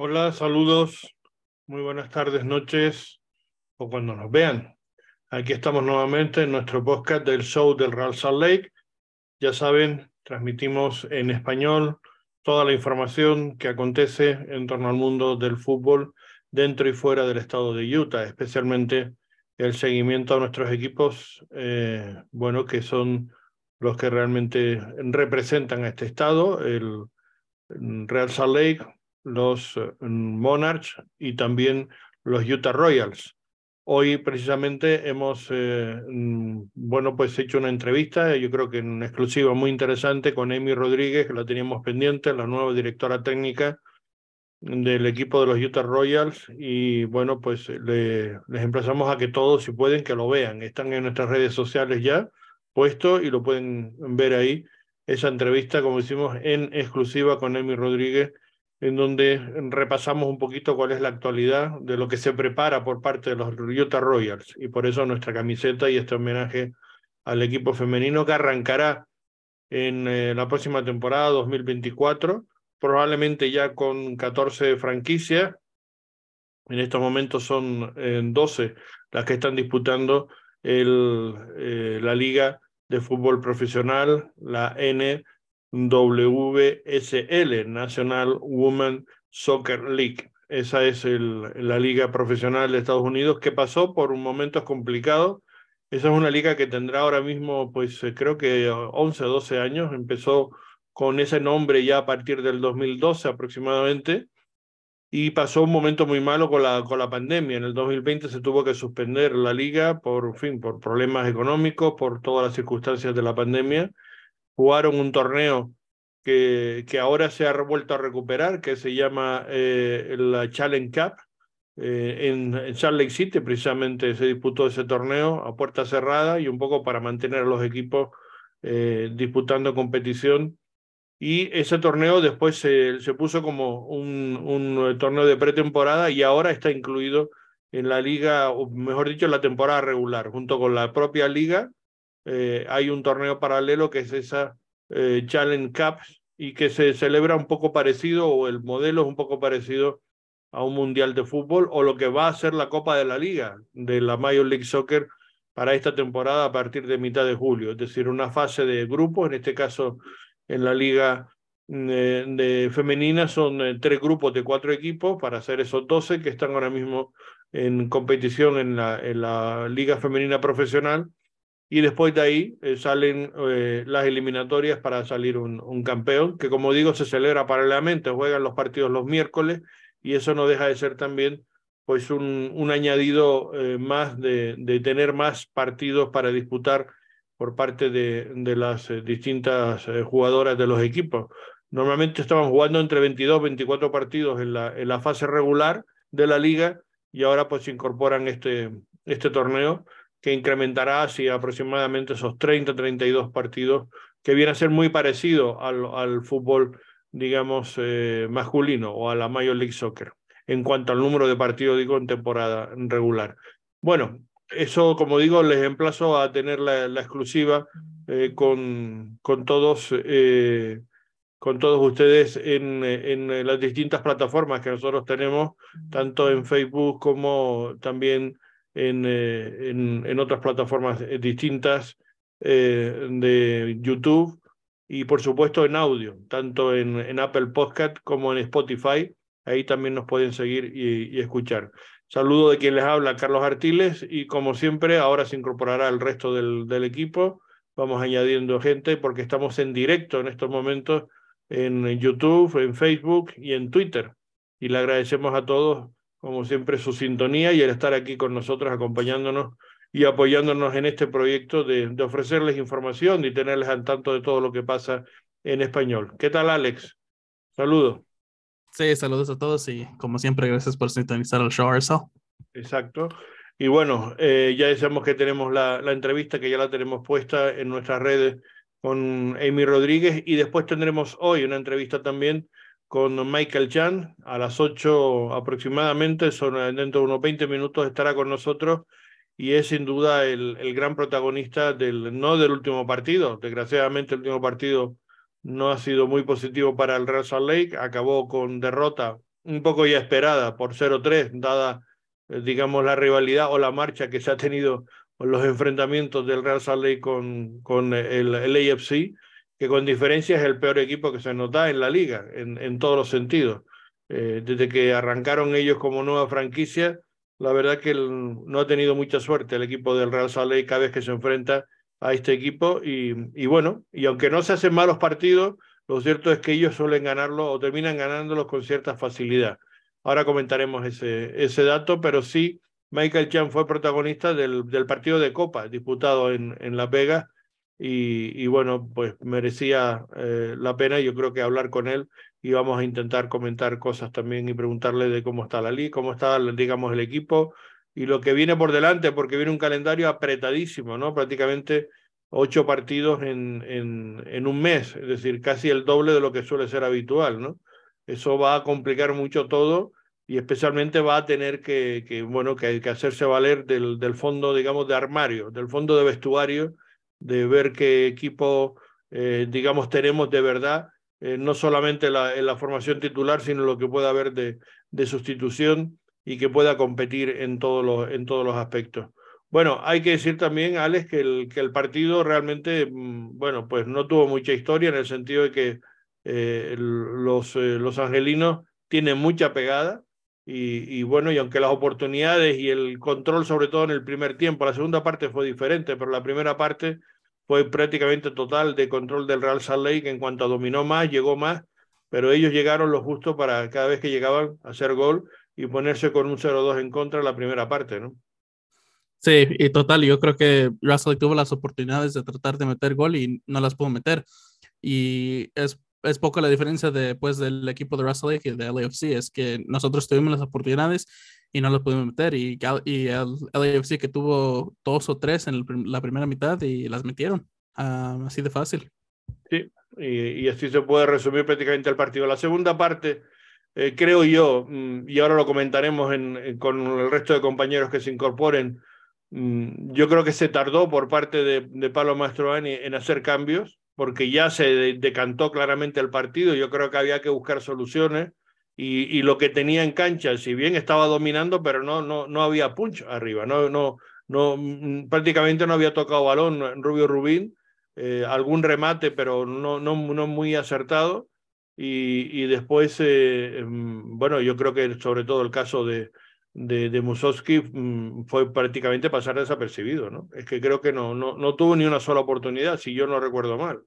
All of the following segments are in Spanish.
Hola, saludos, muy buenas tardes, noches o cuando nos vean. Aquí estamos nuevamente en nuestro podcast del show del Real Salt Lake. Ya saben, transmitimos en español toda la información que acontece en torno al mundo del fútbol dentro y fuera del estado de Utah, especialmente el seguimiento a nuestros equipos, eh, bueno, que son los que realmente representan a este estado, el Real Salt Lake, los eh, Monarchs y también los Utah Royals. Hoy precisamente hemos, eh, mm, bueno, pues hecho una entrevista, yo creo que en exclusiva muy interesante con Amy Rodríguez, que la teníamos pendiente, la nueva directora técnica del equipo de los Utah Royals y bueno, pues le, les emplazamos a que todos, si pueden, que lo vean. Están en nuestras redes sociales ya puesto y lo pueden ver ahí, esa entrevista, como decimos, en exclusiva con Amy Rodríguez en donde repasamos un poquito cuál es la actualidad de lo que se prepara por parte de los Utah Royals. Y por eso nuestra camiseta y este homenaje al equipo femenino que arrancará en eh, la próxima temporada 2024, probablemente ya con 14 franquicias. En estos momentos son 12 eh, las que están disputando eh, la Liga de Fútbol Profesional, la N WSL, National Women Soccer League. Esa es la liga profesional de Estados Unidos que pasó por un momento complicado. Esa es una liga que tendrá ahora mismo, pues eh, creo que 11 o 12 años. Empezó con ese nombre ya a partir del 2012 aproximadamente y pasó un momento muy malo con la, con la pandemia. En el 2020 se tuvo que suspender la liga por, fin, por problemas económicos, por todas las circunstancias de la pandemia jugaron un torneo que, ahora se ha vuelto a recuperar, que se llama eh, la Challenge Cup. Eh, en, en, Salt City precisamente se disputó ese torneo a puerta cerrada y un poco para mantener a los equipos eh, disputando competición. Y ese torneo después se, puso como un, un torneo de pretemporada y ahora está incluido en la liga, o mejor dicho, en la temporada regular, junto con la propia liga eh, hay un torneo paralelo que es esa eh, Challenge Cup y que se celebra un poco parecido o el modelo es un poco parecido a un mundial de fútbol o lo que va a ser la Copa de la Liga de la Major League Soccer para esta temporada a partir de mitad de julio, es decir, una fase de grupos, en este caso en la liga eh, de, femenina son tres grupos de cuatro equipos para hacer esos 12 que están ahora mismo en competición en la, en la liga femenina profesional y después de ahí eh, salen eh, las eliminatorias para salir un, campeón, que como digo se celebra paralelamente, juegan los partidos los miércoles y eso no deja de ser también pues un, un añadido eh, más de, de, tener más partidos para disputar por parte de, de las distintas jugadoras de los equipos. Normalmente estaban jugando entre 22 24 partidos en la, en la fase regular de la liga y ahora pues incorporan este, este torneo que incrementará así aproximadamente esos 30, 32 partidos, que viene a ser muy parecido al, fútbol, digamos, eh, masculino o a la Major League Soccer, en cuanto al número de partidos, digo, en temporada regular. Bueno, eso, como digo, les emplazo a tener la, la exclusiva eh, con, con todos. Eh, con todos ustedes en, en las distintas plataformas que nosotros tenemos, tanto en Facebook como también en, eh, en, en, otras plataformas eh, distintas eh, de YouTube y por supuesto en audio, tanto en, en, Apple Podcast como en Spotify. Ahí también nos pueden seguir y, y, escuchar. Saludo de quien les habla, Carlos Artiles, y como siempre, ahora se incorporará el resto del, del equipo. Vamos añadiendo gente porque estamos en directo en estos momentos en YouTube, en Facebook y en Twitter. Y le agradecemos a todos como siempre, su sintonía y el estar aquí con nosotros acompañándonos y apoyándonos en este proyecto de, de ofrecerles información y tenerles al tanto de todo lo que pasa en español. ¿Qué tal, Alex? Saludos. Sí, saludos a todos y como siempre, gracias por sintonizar el show, Arcel. Exacto. Y bueno, eh, ya decíamos que tenemos la, la entrevista que ya la tenemos puesta en nuestras redes con Amy Rodríguez y después tendremos hoy una entrevista también con Michael Chan a las 8 aproximadamente, son, dentro de unos 20 minutos estará con nosotros y es sin duda el, gran protagonista del, no del último partido, desgraciadamente el último partido no ha sido muy positivo para el Real Salt Lake, acabó con derrota un poco ya esperada por 0-3, dada, eh, digamos, la rivalidad o la marcha que se ha tenido los enfrentamientos del Real Salt Lake con, con el, el, AFC, que con diferencia es el peor equipo que se nota en la liga, en, en todos los sentidos. Eh, desde que arrancaron ellos como nueva franquicia, la verdad que no ha tenido mucha suerte el equipo del Real Lake cada vez que se enfrenta a este equipo y, y bueno, y aunque no se hacen malos partidos, lo cierto es que ellos suelen ganarlo o terminan ganándolos con cierta facilidad. Ahora comentaremos ese, ese dato, pero sí, Michael Chan fue protagonista del, del partido de Copa disputado en, en Las Vegas y, bueno, pues merecía eh, la pena. Yo creo que hablar con él y vamos a intentar comentar cosas también y preguntarle de cómo está la liga, cómo está, digamos, el equipo y lo que viene por delante, porque viene un calendario apretadísimo, ¿no? Prácticamente ocho partidos en, en, un mes, es decir, casi el doble de lo que suele ser habitual, ¿no? Eso va a complicar mucho todo y especialmente va a tener que, que bueno, que, que hacerse valer del, del, fondo, digamos, de armario, del fondo de vestuario, de ver qué equipo, eh, digamos, tenemos de verdad, eh, no solamente la, en la formación titular, sino lo que pueda haber de, de sustitución y que pueda competir en todos los, en todos los aspectos. Bueno, hay que decir también, Alex, que el, que el partido realmente, mm, bueno, pues no tuvo mucha historia en el sentido de que eh, los, los angelinos tienen mucha pegada y, y, bueno, y aunque las oportunidades y el control, sobre todo en el primer tiempo, la segunda parte fue diferente, pero la primera parte fue prácticamente total de control del Real Salt Lake en cuanto a dominó más, llegó más, pero ellos llegaron lo justo para cada vez que llegaban a hacer gol y ponerse con un 0-2 en contra en la primera parte, ¿no? Sí, y total, yo creo que Russell tuvo las oportunidades de tratar de meter gol y no las pudo meter. Y es, es poco la diferencia de, pues, del equipo de Russell Lake y de LAFC, es que nosotros tuvimos las oportunidades y no las pudimos meter. Y, y el LAFC que tuvo dos o tres en la primera mitad y las metieron. Uh, así de fácil. Sí, y, y, así se puede resumir prácticamente el partido. La segunda parte eh, creo yo, mm, y ahora lo comentaremos en, en, con el resto de compañeros que se incorporen, mm, yo creo que se tardó por parte de, de Pablo Mastroani en hacer cambios, porque ya se de, decantó claramente el partido, yo creo que había que buscar soluciones, y, y, lo que tenía en cancha, si bien estaba dominando, pero no, no, no había punch arriba, no, no, no, mm, prácticamente no había tocado balón Rubio Rubín, eh, algún remate, pero no, no, no muy acertado. Y, y después, eh, bueno, yo creo que sobre todo el caso de, de, de Musowski mmm, fue prácticamente pasar desapercibido, ¿no? Es que creo que no, no, no tuvo ni una sola oportunidad, si yo no recuerdo mal.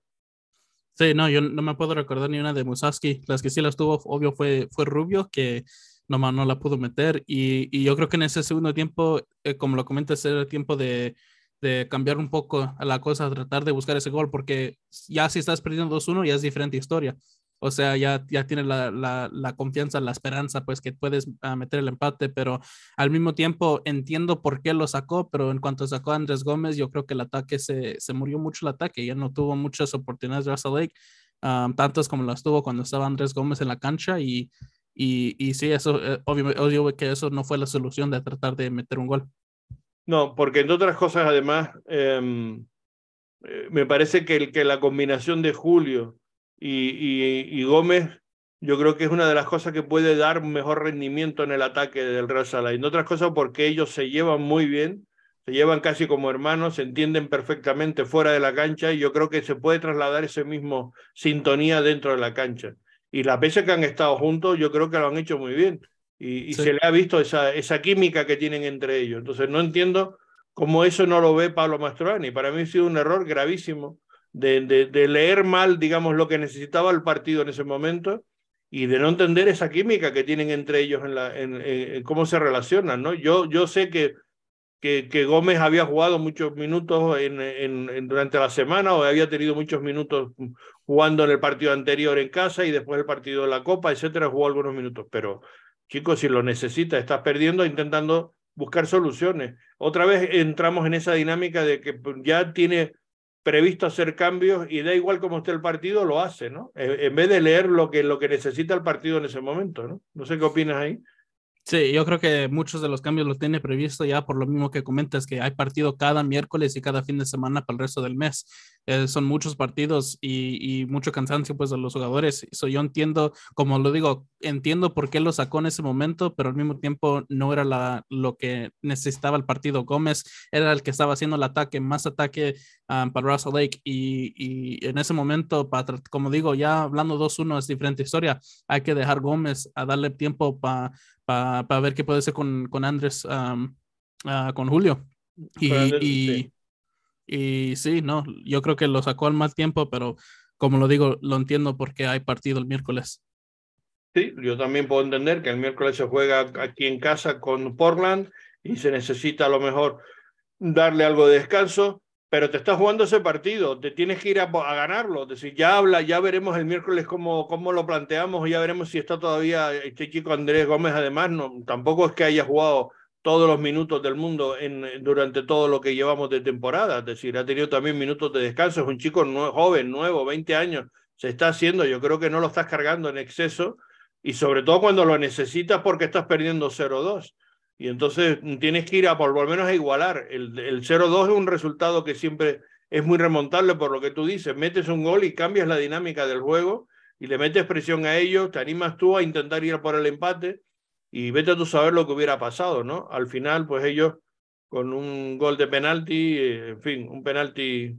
Sí, no, yo no me puedo recordar ni una de Musowski. Las que sí las tuvo, obvio, fue, fue Rubio, que nomás no la pudo meter. Y, y yo creo que en ese segundo tiempo, eh, como lo comentas, era el tiempo de, de cambiar un poco a la cosa, tratar de buscar ese gol, porque ya si estás perdiendo 2-1 ya es diferente historia. O sea, ya, ya tienes la, la, la, confianza, la esperanza, pues que puedes uh, meter el empate, pero al mismo tiempo entiendo por qué lo sacó, pero en cuanto sacó a Andrés Gómez, yo creo que el ataque se, se murió mucho el ataque, ya no tuvo muchas oportunidades de Russell Lake, um, tantas como las tuvo cuando estaba Andrés Gómez en la cancha y, y, y sí, eso, eh, obvio, obvio que eso no fue la solución de tratar de meter un gol. No, porque entre otras cosas, además, eh, me parece que, que la combinación de Julio y, y, y, Gómez, yo creo que es una de las cosas que puede dar mejor rendimiento en el ataque del Real Sala. Y en otras cosas porque ellos se llevan muy bien, se llevan casi como hermanos, se entienden perfectamente fuera de la cancha y yo creo que se puede trasladar ese mismo sintonía dentro de la cancha. Y las veces que han estado juntos, yo creo que lo han hecho muy bien. Y, y sí. se le ha visto esa, esa química que tienen entre ellos. Entonces no entiendo cómo eso no lo ve Pablo Mastroani. Para mí ha sido un error gravísimo de, leer mal, digamos, lo que necesitaba el partido en ese momento y de no entender esa química que tienen entre ellos en, la, en, en cómo se relacionan, ¿no? Yo, yo sé que, que, que Gómez había jugado muchos minutos en, durante la semana o había tenido muchos minutos jugando en el partido anterior en casa y después el partido de la Copa, etcétera, jugó algunos minutos, pero chicos, si lo necesitas, estás perdiendo intentando buscar soluciones. Otra vez entramos en esa dinámica de que ya tiene previsto hacer cambios y da igual cómo esté el partido, lo hace, ¿no? En vez de leer lo que, lo que necesita el partido en ese momento, ¿no? No sé qué opinas ahí. Sí, yo creo que muchos de los cambios los tiene previsto ya por lo mismo que comentas, que hay partido cada miércoles y cada fin de semana para el resto del mes. Eh, son muchos partidos y, mucho cansancio pues de los jugadores. So, yo entiendo, como lo digo, entiendo por qué lo sacó en ese momento, pero al mismo tiempo no era la, lo que necesitaba el partido. Gómez era el que estaba haciendo el ataque, más ataque um, para Russell Lake y, y, en ese momento, para, como digo, ya hablando 2-1 es diferente historia. Hay que dejar Gómez a darle tiempo para para ver qué puede hacer con, con Andrés, um, uh, con Julio. Y, y, y sí, no, yo creo que lo sacó al mal tiempo, pero como lo digo, lo entiendo porque hay partido el miércoles. Sí, yo también puedo entender que el miércoles se juega aquí en casa con Portland y se necesita a lo mejor darle algo de descanso, pero te estás jugando ese partido, te tienes que ir a, ganarlo. Es decir, ya habla, ya veremos el miércoles cómo, cómo lo planteamos, ya veremos si está todavía este chico Andrés Gómez, además, no, tampoco es que haya jugado todos los minutos del mundo en, durante todo lo que llevamos de temporada. Es decir, ha tenido también minutos de descanso. Es un chico joven, nuevo, 20 años. Se está haciendo, yo creo que no lo estás cargando en exceso y sobre todo cuando lo necesitas porque estás perdiendo 0-2. Y entonces tienes que ir a por lo menos a igualar. El, el 0-2 es un resultado que siempre es muy remontable por lo que tú dices. Metes un gol y cambias la dinámica del juego y le metes presión a ellos, te animas tú a intentar ir por el empate y vete a tú saber lo que hubiera pasado, ¿no? Al final, pues ellos con un gol de penalti, eh, en fin, un penalti,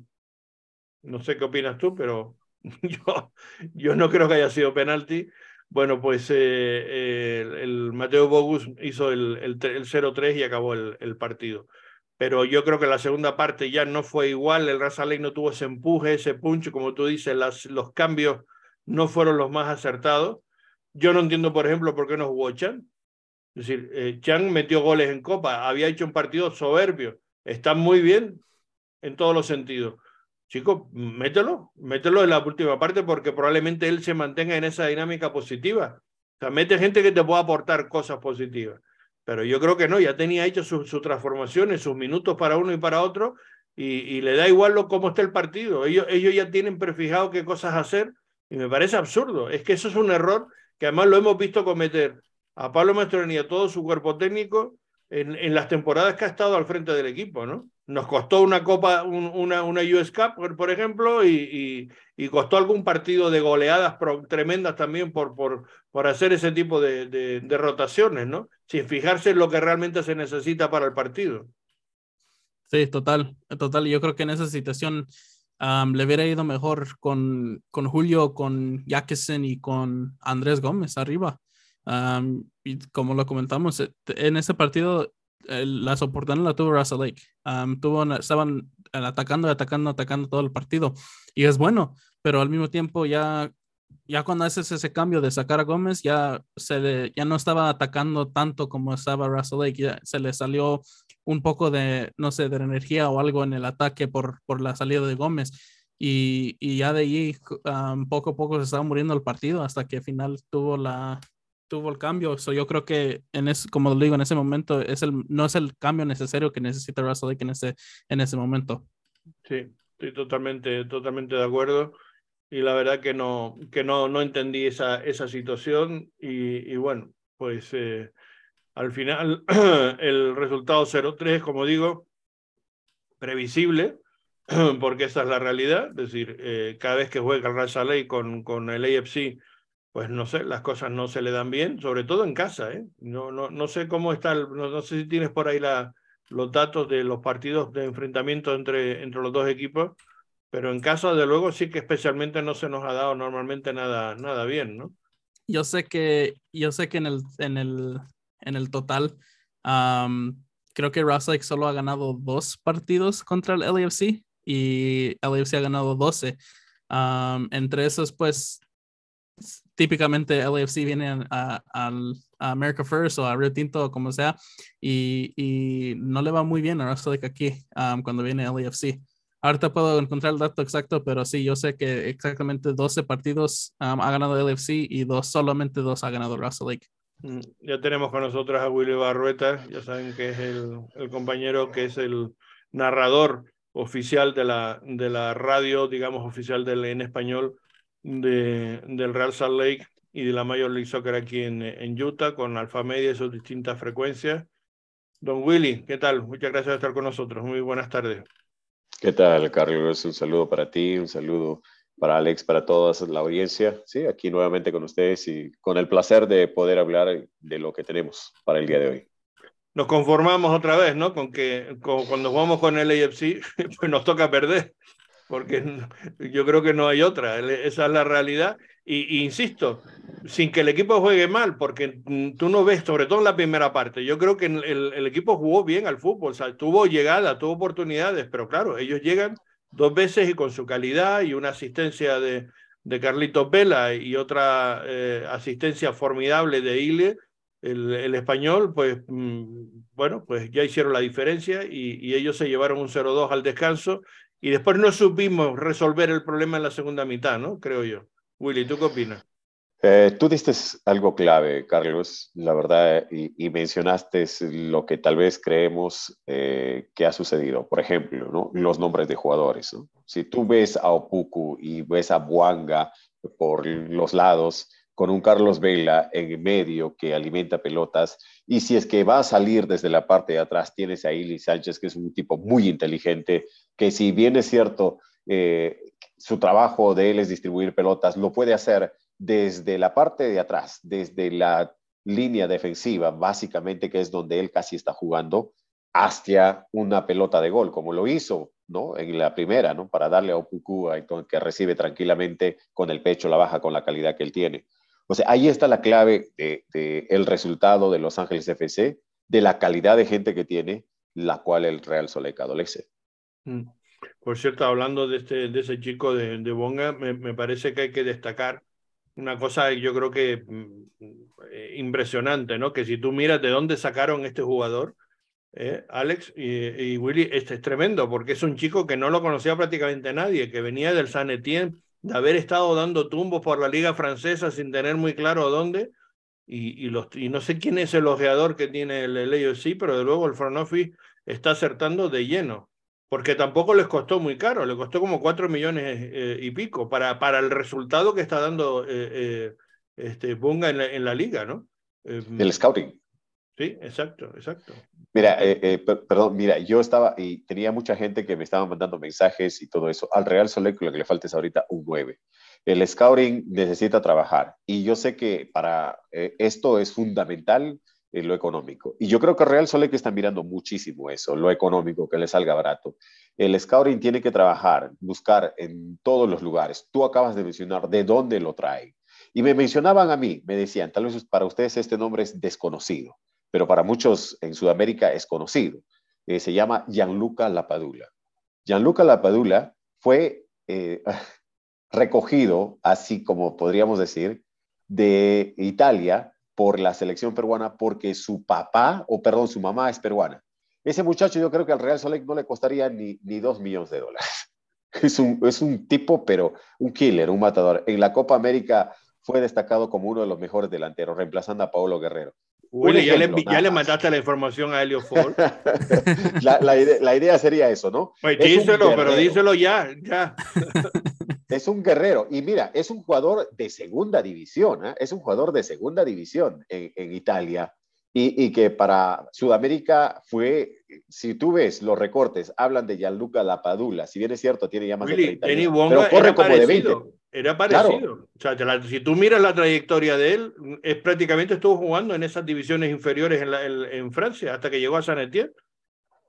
no sé qué opinas tú, pero yo, yo no creo que haya sido penalti. Bueno, pues eh, el, Mateo Bogus hizo el, el, 0-3 y acabó el, el, partido. Pero yo creo que la segunda parte ya no fue igual, el Raza no tuvo ese empuje, ese punch, como tú dices, las, los cambios no fueron los más acertados. Yo no entiendo, por ejemplo, por qué no jugó Chan. Es decir, eh, Chang metió goles en Copa, había hecho un partido soberbio, está muy bien en todos los sentidos. Chicos, mételo, mételo en la última parte porque probablemente él se mantenga en esa dinámica positiva. O sea, mete gente que te pueda aportar cosas positivas. Pero yo creo que no, ya tenía hecho sus su transformaciones, sus minutos para uno y para otro, y, le da igual lo, cómo está el partido. Ellos, ellos ya tienen prefijado qué cosas hacer, y me parece absurdo. Es que eso es un error que además lo hemos visto cometer a Pablo Mastroni y a todo su cuerpo técnico en, en, las temporadas que ha estado al frente del equipo, ¿no? Nos costó una Copa, una, una US Cup, por, ejemplo, y, y, costó algún partido de goleadas tremendas también por, por, por hacer ese tipo de, de, rotaciones, ¿no? Sin fijarse en lo que realmente se necesita para el partido. Sí, total, total. Yo creo que en esa situación le hubiera ido mejor con, con Julio, con Jackson y con Andrés Gómez arriba y como lo comentamos, eh, en ese partido las oportunidades la tuvo Russell Lake. tuvo, estaban atacando, atacando, atacando todo el partido. Y es bueno, pero al mismo tiempo ya, ya cuando haces ese cambio de sacar a Gómez, ya, se ya no estaba atacando tanto como estaba Russell Lake. Ya se le salió un poco de, no sé, de energía o algo en el ataque por, por la salida de Gómez. Y, y ya de ahí, poco a poco se estaba muriendo el partido hasta que al final tuvo la, tuvo el cambio. So yo creo que, en ese, como lo digo, en ese momento es el, no es el cambio necesario que necesita Russell Lake en ese, en ese momento. Sí, estoy totalmente, totalmente de acuerdo. Y la verdad que no, que no, no entendí esa, esa situación. Y, y bueno, pues eh, al final el resultado 0-3, como digo, previsible, porque esa es la realidad. Es decir, eh, cada vez que juega el Russell Lake con, con el AFC pues no sé, las cosas no se le dan bien, sobre todo en casa. ¿eh? No, no, no sé cómo está, no, sé si tienes por ahí la, los datos de los partidos de enfrentamiento entre, entre los dos equipos, pero en casa, de luego, sí que especialmente no se nos ha dado normalmente nada, nada bien, ¿no? Yo sé que, yo sé que en el, en el, en el total, creo que Russell solo ha ganado dos partidos contra el LAFC y LAFC ha ganado 12. entre esos, pues, típicamente LAFC viene a, America First o a Rio Tinto o como sea y, y no le va muy bien a Russell aquí cuando viene LAFC. Ahorita puedo encontrar el dato exacto, pero sí, yo sé que exactamente 12 partidos ha ganado LAFC y dos, solamente dos ha ganado Russell Lake. Mm, ya tenemos con nosotros a Willy Barrueta, ya saben que es el, el compañero que es el narrador oficial de la, de la radio, digamos, oficial del, en español de, del Real Salt Lake y de la Major League Soccer aquí en, en Utah con Alfa Media y sus distintas frecuencias. Don Willy, ¿qué tal? Muchas gracias por estar con nosotros. Muy buenas tardes. ¿Qué tal, Carlos? Un saludo para ti, un saludo para Alex, para toda la audiencia. Sí, aquí nuevamente con ustedes y con el placer de poder hablar de lo que tenemos para el día de hoy. Nos conformamos otra vez, ¿no? Con que cuando jugamos con el AFC, pues nos toca perder, porque yo creo que no hay otra, esa es la realidad. Y, insisto, sin que el equipo juegue mal, porque tú no ves, sobre todo en la primera parte, yo creo que el, equipo jugó bien al fútbol, o sea, tuvo llegada, tuvo oportunidades, pero claro, ellos llegan dos veces y con su calidad y una asistencia de, de Carlitos Vela y otra eh, asistencia formidable de Ile, el, español, pues mm, bueno, pues ya hicieron la diferencia y, y ellos se llevaron un 0-2 al descanso y después no supimos resolver el problema en la segunda mitad, ¿no? Creo yo. Willy, ¿tú qué opinas? Eh, tú diste algo clave, Carlos, la verdad, y, mencionaste lo que tal vez creemos eh, que ha sucedido. Por ejemplo, ¿no? los nombres de jugadores. Si tú ves a Opuku y ves a Buanga por los lados, con un Carlos Vela en medio que alimenta pelotas, y si es que va a salir desde la parte de atrás, tienes a Ili Sánchez, que es un tipo muy inteligente, que si bien es cierto, eh, su trabajo de él es distribuir pelotas, lo puede hacer desde la parte de atrás, desde la línea defensiva, básicamente, que es donde él casi está jugando, hacia una pelota de gol, como lo hizo ¿no? en la primera, ¿no? para darle a Opuku, que recibe tranquilamente con el pecho la baja con la calidad que él tiene. O sea, ahí está la clave del de, el resultado de Los Ángeles FC, de la calidad de gente que tiene, la cual el Real Soleca adolece. Mm. Por cierto, hablando de, este, de ese chico de, de Bonga, me, me, parece que hay que destacar una cosa yo creo que mm, eh, impresionante, ¿no? Que si tú miras de dónde sacaron este jugador, eh, Alex y, Willy, este es tremendo, porque es un chico que no lo conocía prácticamente nadie, que venía del San Etienne, de haber estado dando tumbos por la liga francesa sin tener muy claro dónde, y, y, los, y no sé quién es el ojeador que tiene el, el sí pero de luego el front está acertando de lleno porque tampoco les costó muy caro, le costó como cuatro millones eh, y pico para, para el resultado que está dando eh, eh, este Bunga en la, en la liga, ¿no? El scouting. Sí, exacto, exacto. Mira, perdón, mira, yo estaba y tenía mucha gente que me estaba mandando mensajes y todo eso. Al Real Soleil lo que le falta es ahorita un 9. El scouting necesita trabajar y yo sé que para esto es fundamental en lo económico. Y yo creo que Real Sole que está mirando muchísimo eso, lo económico, que le salga barato. El scouting tiene que trabajar, buscar en todos los lugares. Tú acabas de mencionar de dónde lo trae. Y me mencionaban a mí, me decían, tal vez para ustedes este nombre es desconocido, pero para muchos en Sudamérica es conocido. Eh, se llama Gianluca Lapadula. Gianluca Lapadula fue eh, recogido, así como podríamos decir, de Italia por la selección peruana porque su papá, o perdón, su mamá es peruana. Ese muchacho yo creo que al Real Solec no le costaría ni, ni dos millones de dólares. Es un, es un tipo, pero un killer, un matador. En la Copa América fue destacado como uno de los mejores delanteros, reemplazando a Paulo Guerrero. Willy, ya, le, ya le, mandaste la información a Helio Ford. la, la, idea, la, idea, sería eso, ¿no? Pues díselo, pero díselo ya, ya. es un guerrero. Y mira, es un jugador de segunda división, ¿eh? es un jugador de segunda división en, en Italia. Y, y, que para Sudamérica fue, si tú ves los recortes, hablan de Gianluca Lapadula, si bien es cierto, tiene ya más Willy, de 30 años, pero corre como parecido, de 20. Era parecido. Claro. O sea, si tú miras la trayectoria de él, es prácticamente estuvo jugando en esas divisiones inferiores en, la, en, en Francia hasta que llegó a San Etienne.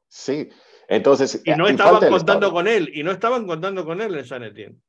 Sí, entonces... Y no estaban contando con él, y no estaban contando con él en San Etienne.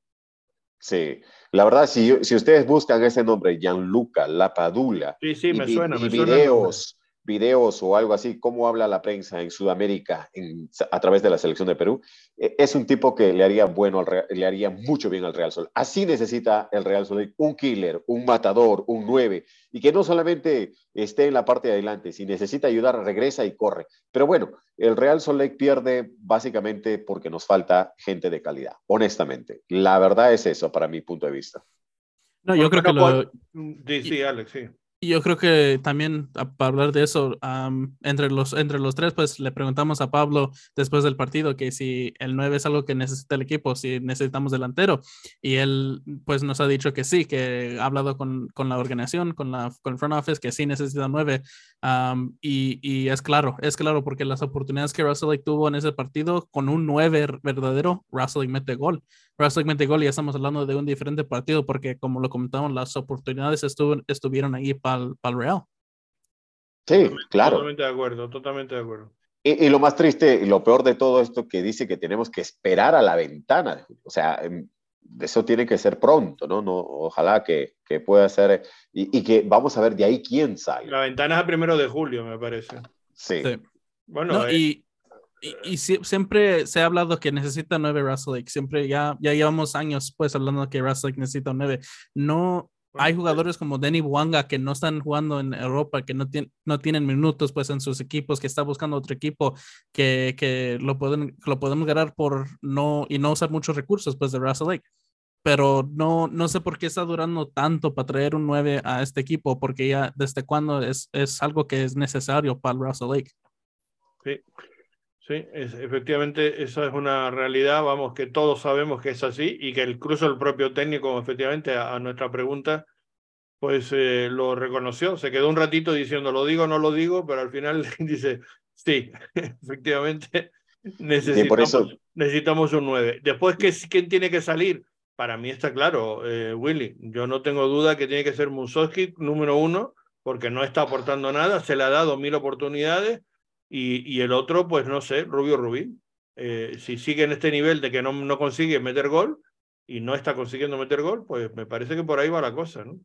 Sí, la verdad, si, si ustedes buscan ese nombre, Gianluca Lapadula, sí, sí, me y, suena, y me videos, suena videos o algo así, cómo habla la prensa en Sudamérica en, a través de la selección de Perú, eh, es un tipo que le haría, bueno al le haría mucho bien al Real Sol. Así necesita el Real Sol un killer, un matador, un 9, y que no solamente esté en la parte de adelante, si necesita ayudar, regresa y corre. Pero bueno, el Real Sol pierde básicamente porque nos falta gente de calidad, honestamente. La verdad es eso para mi punto de vista. No, yo creo que lo... Sí, sí, Alex, sí. Yo creo que también para hablar de eso, entre, los, entre los tres, pues le preguntamos a Pablo después del partido que si el 9 es algo que necesita el equipo, si necesitamos delantero. Y él pues nos ha dicho que sí, que ha hablado con, con la organización, con, la, con el front office, que sí necesita 9. y, y, es claro, es claro, porque las oportunidades que Russell tuvo en ese partido, con un 9 verdadero, Russell mete gol. Russell mete gol y ya estamos hablando de un diferente partido, porque como lo comentamos, las oportunidades estuvo, estuvieron ahí para el Real. Sí, claro. Totalmente de acuerdo, totalmente de acuerdo. Y, lo más triste y lo peor de todo esto que dice que tenemos que esperar a la ventana. O sea, em, eso tiene que ser pronto, ¿no? no ojalá que, que pueda ser y, que vamos a ver de ahí quién sale. La ventana es a primero de julio, me parece. Sí. Bueno, eh, y, y, siempre se ha hablado que necesita nueve Russell Siempre ya, ya llevamos años pues hablando que Russell Lake necesita nueve. No, hay jugadores como Denny Wanga que no están jugando en Europa, que no, tienen no tienen minutos pues en sus equipos, que está buscando otro equipo que, que lo, pueden, lo podemos ganar por no y no usar muchos recursos pues de Russell Lake. Pero no, no sé por qué está durando tanto para traer un 9 a este equipo, porque ya desde cuándo es, es algo que es necesario para Russell Lake. Sí, sí, es, efectivamente esa es una realidad, vamos, que todos sabemos que es así y que incluso el propio técnico, efectivamente, a, nuestra pregunta, pues eh, lo reconoció, se quedó un ratito diciendo, lo digo, no lo digo, pero al final dice, sí, efectivamente, necesitamos, necesitamos un 9. Después, ¿quién tiene que salir? Para mí está claro, eh, Willy, yo no tengo duda que tiene que ser Musowski, número uno, porque no está aportando nada, se le ha dado mil oportunidades, y, el otro, pues no sé, Rubio Rubín. Eh, si sigue en este nivel de que no, no consigue meter gol y no está consiguiendo meter gol, pues me parece que por ahí va la cosa, ¿no?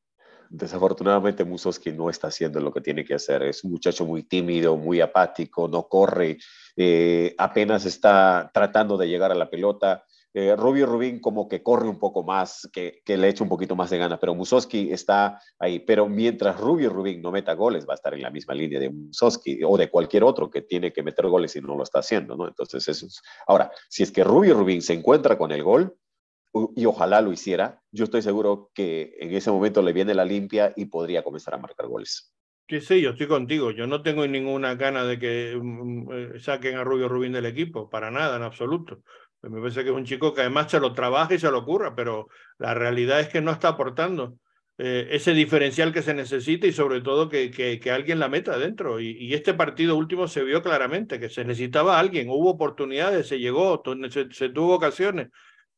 Desafortunadamente Musoski no está haciendo lo que tiene que hacer. Es un muchacho muy tímido, muy apático, no corre, eh, apenas está tratando de llegar a la pelota. Eh, Rubio Rubín como que corre un poco más, que, que, le echa un poquito más de ganas, pero Musoski está ahí. Pero mientras Rubio Rubín no meta goles, va a estar en la misma línea de Musoski o de cualquier otro que tiene que meter goles y no lo está haciendo, ¿no? Entonces eso es... Ahora, si es que Rubio Rubín se encuentra con el gol, y ojalá lo hiciera, yo estoy seguro que en ese momento le viene la limpia y podría comenzar a marcar goles. Que sí, yo estoy contigo. Yo no tengo ninguna gana de que mm, mm, eh, saquen a Rubio Rubín del equipo, para nada, en absoluto. Me parece que es un chico que además se lo trabaja y se lo ocurra, pero la realidad es que no está aportando eh, ese diferencial que se necesita y sobre todo que, que, alguien la meta adentro. Y, este partido último se vio claramente que se necesitaba alguien, hubo oportunidades, se llegó, se, tuvo ocasiones,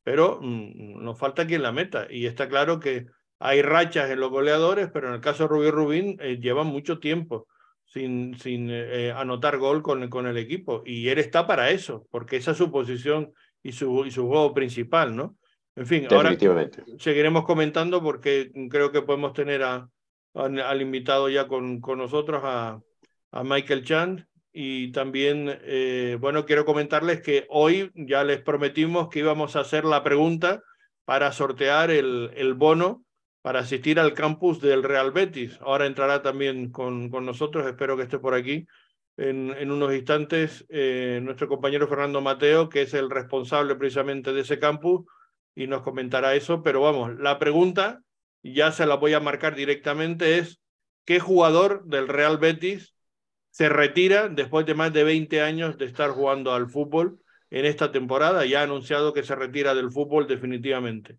pero mm, nos falta quien la meta. Y está claro que hay rachas en los goleadores, pero en el caso de Rubio Rubín eh, lleva mucho tiempo sin, sin eh, anotar gol con, con el equipo. Y él está para eso, porque esa es su posición y su, y su juego principal, ¿no? En fin, ahora seguiremos comentando porque creo que podemos tener a, al invitado ya con, con nosotros, a, a Michael Chan. Y también, eh, bueno, quiero comentarles que hoy ya les prometimos que íbamos a hacer la pregunta para sortear el, el bono para asistir al campus del Real Betis. Ahora entrará también con, con nosotros, espero que esté por aquí en, unos instantes eh, nuestro compañero Fernando Mateo, que es el responsable precisamente de ese campus, y nos comentará eso. Pero vamos, la pregunta, ya se la voy a marcar directamente, es ¿qué jugador del Real Betis se retira después de más de 20 años de estar jugando al fútbol en esta temporada? Ya ha anunciado que se retira del fútbol definitivamente.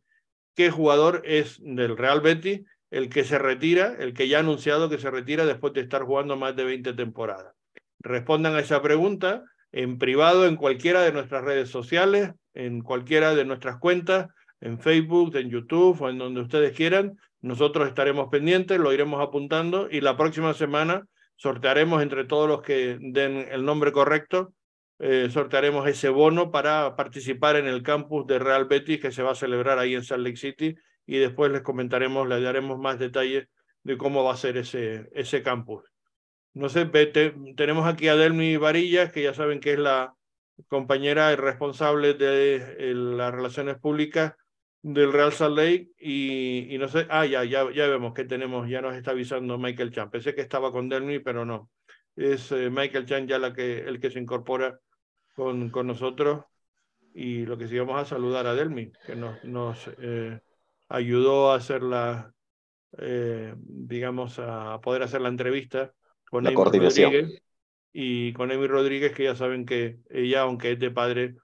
¿Qué jugador es del Real Betis el que se retira, el que ya ha anunciado que se retira después de estar jugando más de 20 temporadas? Respondan a esa pregunta en privado en cualquiera de nuestras redes sociales, en cualquiera de nuestras cuentas, en Facebook, en YouTube o en donde ustedes quieran. Nosotros estaremos pendientes, lo iremos apuntando y la próxima semana sortearemos entre todos los que den el nombre correcto, eh, sortearemos ese bono para participar en el campus de Real Betis que se va a celebrar ahí en Salt Lake City y después les comentaremos, les daremos más detalles de cómo va a ser ese, ese campus. No sé, tenemos aquí a Delmi Varillas, que ya saben que es la compañera y responsable de las relaciones públicas del Real Salt Lake y, no sé, ah, ya, ya, ya vemos que tenemos, ya nos está avisando Michael Chan. Pensé que estaba con Delmi, pero no. Es eh, Michael Chan ya la que, el que se incorpora con, con nosotros y lo que sí vamos a saludar a Delmi, que nos, nos eh, ayudó a hacer la, eh, digamos, a poder hacer la entrevista con la coordinación. Rodríguez y con Amy Rodríguez, que ya saben que ella, aunque es de padre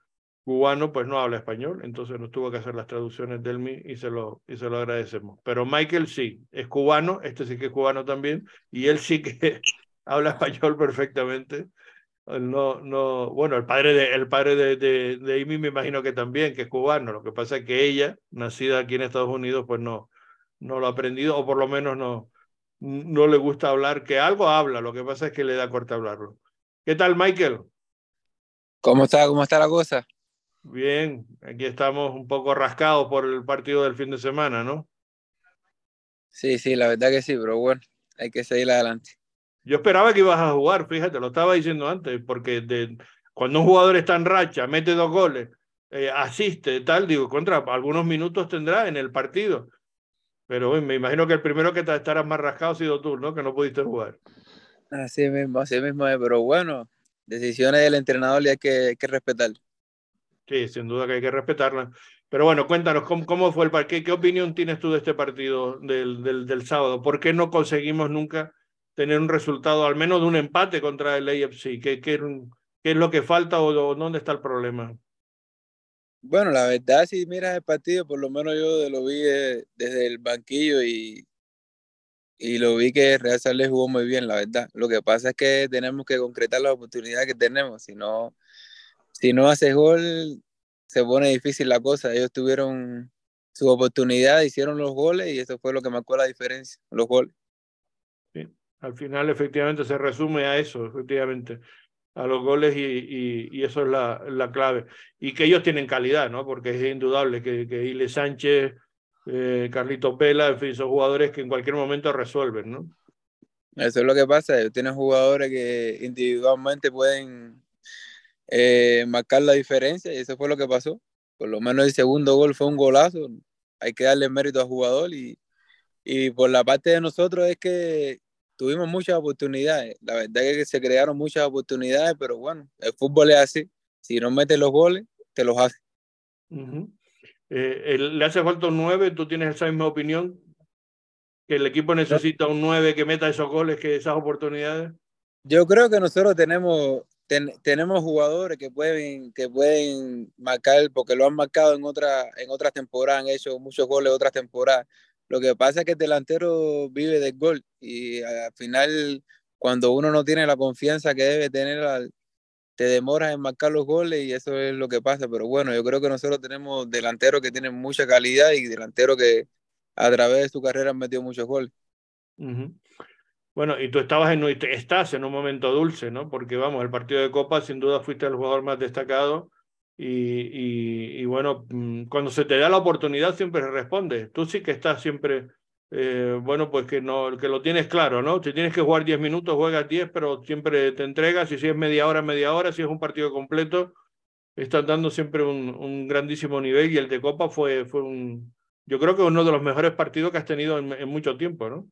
cubano, pues no habla español, entonces nos tuvo que hacer las traducciones del MI y se lo, y se lo agradecemos. Pero Michael sí, es cubano, este sí que es cubano también, y él sí que habla español perfectamente. No, no, bueno, el padre de, el padre de, de, de Amy me imagino que también, que es cubano. Lo que pasa es que ella, nacida aquí en Estados Unidos, pues no, no lo ha aprendido, o por lo menos no, no le gusta hablar, que algo habla, lo que pasa es que le da corte hablarlo. ¿Qué tal, Michael? ¿Cómo está? ¿Cómo está la cosa? Bien, aquí estamos un poco rascados por el partido del fin de semana, ¿no? Sí, sí, la verdad que sí, pero bueno, hay que seguir adelante. Yo esperaba que ibas a jugar, fíjate, lo estaba diciendo antes, porque de, cuando un jugador está en racha, mete dos goles, eh, asiste, tal, digo, contra algunos minutos tendrá en el partido. Pero me imagino que el primero que te estarás más rascado ha sido tú, ¿no? Que no pudiste jugar. Así mismo, así mismo pero bueno, decisiones del entrenador y hay que, que respetar. Sí, sin duda que hay que respetarla. Pero bueno, cuéntanos, ¿cómo, cómo fue el partido? ¿Qué opinión tienes tú de este partido del, del, del, sábado? ¿Por qué no conseguimos nunca tener un resultado, al menos de un empate contra el AFC? ¿Qué, qué, qué es lo que falta o, o, dónde está el problema? Bueno, la verdad, si miras el partido, por lo menos yo lo vi desde el banquillo y, y lo vi que Real Sales jugó muy bien, la verdad. Lo que pasa es que tenemos que concretar las oportunidades que tenemos, si no si no haces gol, se pone difícil la cosa. Ellos tuvieron su oportunidad, hicieron los goles y eso fue lo que marcó la diferencia, los goles. Sí. Al final, efectivamente, se resume a eso, efectivamente, a los goles y, y, y eso es la, la, clave. Y que ellos tienen calidad, ¿no? Porque es indudable que, que Ile Sánchez, eh, Carlito Pela, en fin, son jugadores que en cualquier momento resuelven, ¿no? Eso es lo que pasa, tienen jugadores que individualmente pueden eh, marcar la diferencia y eso fue lo que pasó. Por lo menos el segundo gol fue un golazo. Hay que darle mérito al jugador y, y por la parte de nosotros es que tuvimos muchas oportunidades. La verdad es que se crearon muchas oportunidades, pero bueno, el fútbol es así. Si no metes los goles, te los hace. Uh -huh. eh, ¿Le hace falta un 9? ¿Tú tienes esa misma opinión? ¿Que el equipo necesita un 9 que meta esos goles, que esas oportunidades? Yo creo que nosotros tenemos ten, tenemos jugadores que pueden, que pueden marcar, porque lo han marcado en, otra, en otras temporadas, han hecho muchos goles en otras temporadas. Lo que pasa es que el delantero vive del gol y al final, cuando uno no tiene la confianza que debe tener, te demoras en marcar los goles y eso es lo que pasa. Pero bueno, yo creo que nosotros tenemos delanteros que tienen mucha calidad y delanteros que a través de su carrera han metido muchos goles. Bueno, y tú estabas en, estás en un momento dulce, ¿no? Porque vamos, el partido de Copa sin duda fuiste el jugador más destacado y, bueno, mm, cuando se te da la oportunidad siempre respondes. Tú sí que estás siempre, eh, bueno, pues que, no, que lo tienes claro, ¿no? Si tienes que jugar 10 minutos, juegas 10, pero siempre te entregas y si es media hora, media hora, si es un partido completo, estás dando siempre un, grandísimo nivel y el de Copa fue, fue un, yo creo que uno de los mejores partidos que has tenido en, en mucho tiempo, ¿no?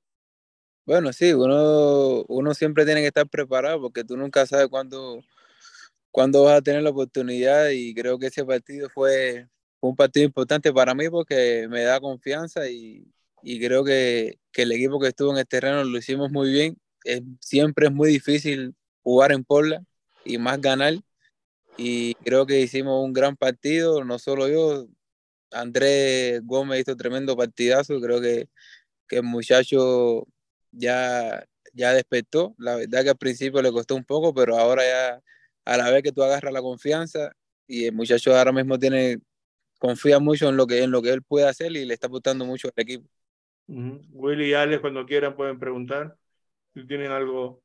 Bueno, sí, uno, uno siempre tiene que estar preparado porque tú nunca sabes cuándo, cuándo vas a tener la oportunidad y creo que ese partido fue, un partido importante para mí porque me da confianza y, y creo que, que, el equipo que estuvo en el terreno lo hicimos muy bien. Es, siempre es muy difícil jugar en Porla y más ganar y creo que hicimos un gran partido, no solo yo, Andrés Gómez hizo tremendo partidazo, creo que, que el muchacho ya, ya despertó. La verdad que al principio le costó un poco, pero ahora ya a la vez que tú agarras la confianza y el muchacho ahora mismo tiene confía mucho en lo que en lo que él puede hacer y le está aportando mucho al equipo. Uh -huh. Willy y Alex cuando quieran pueden preguntar si tienen algo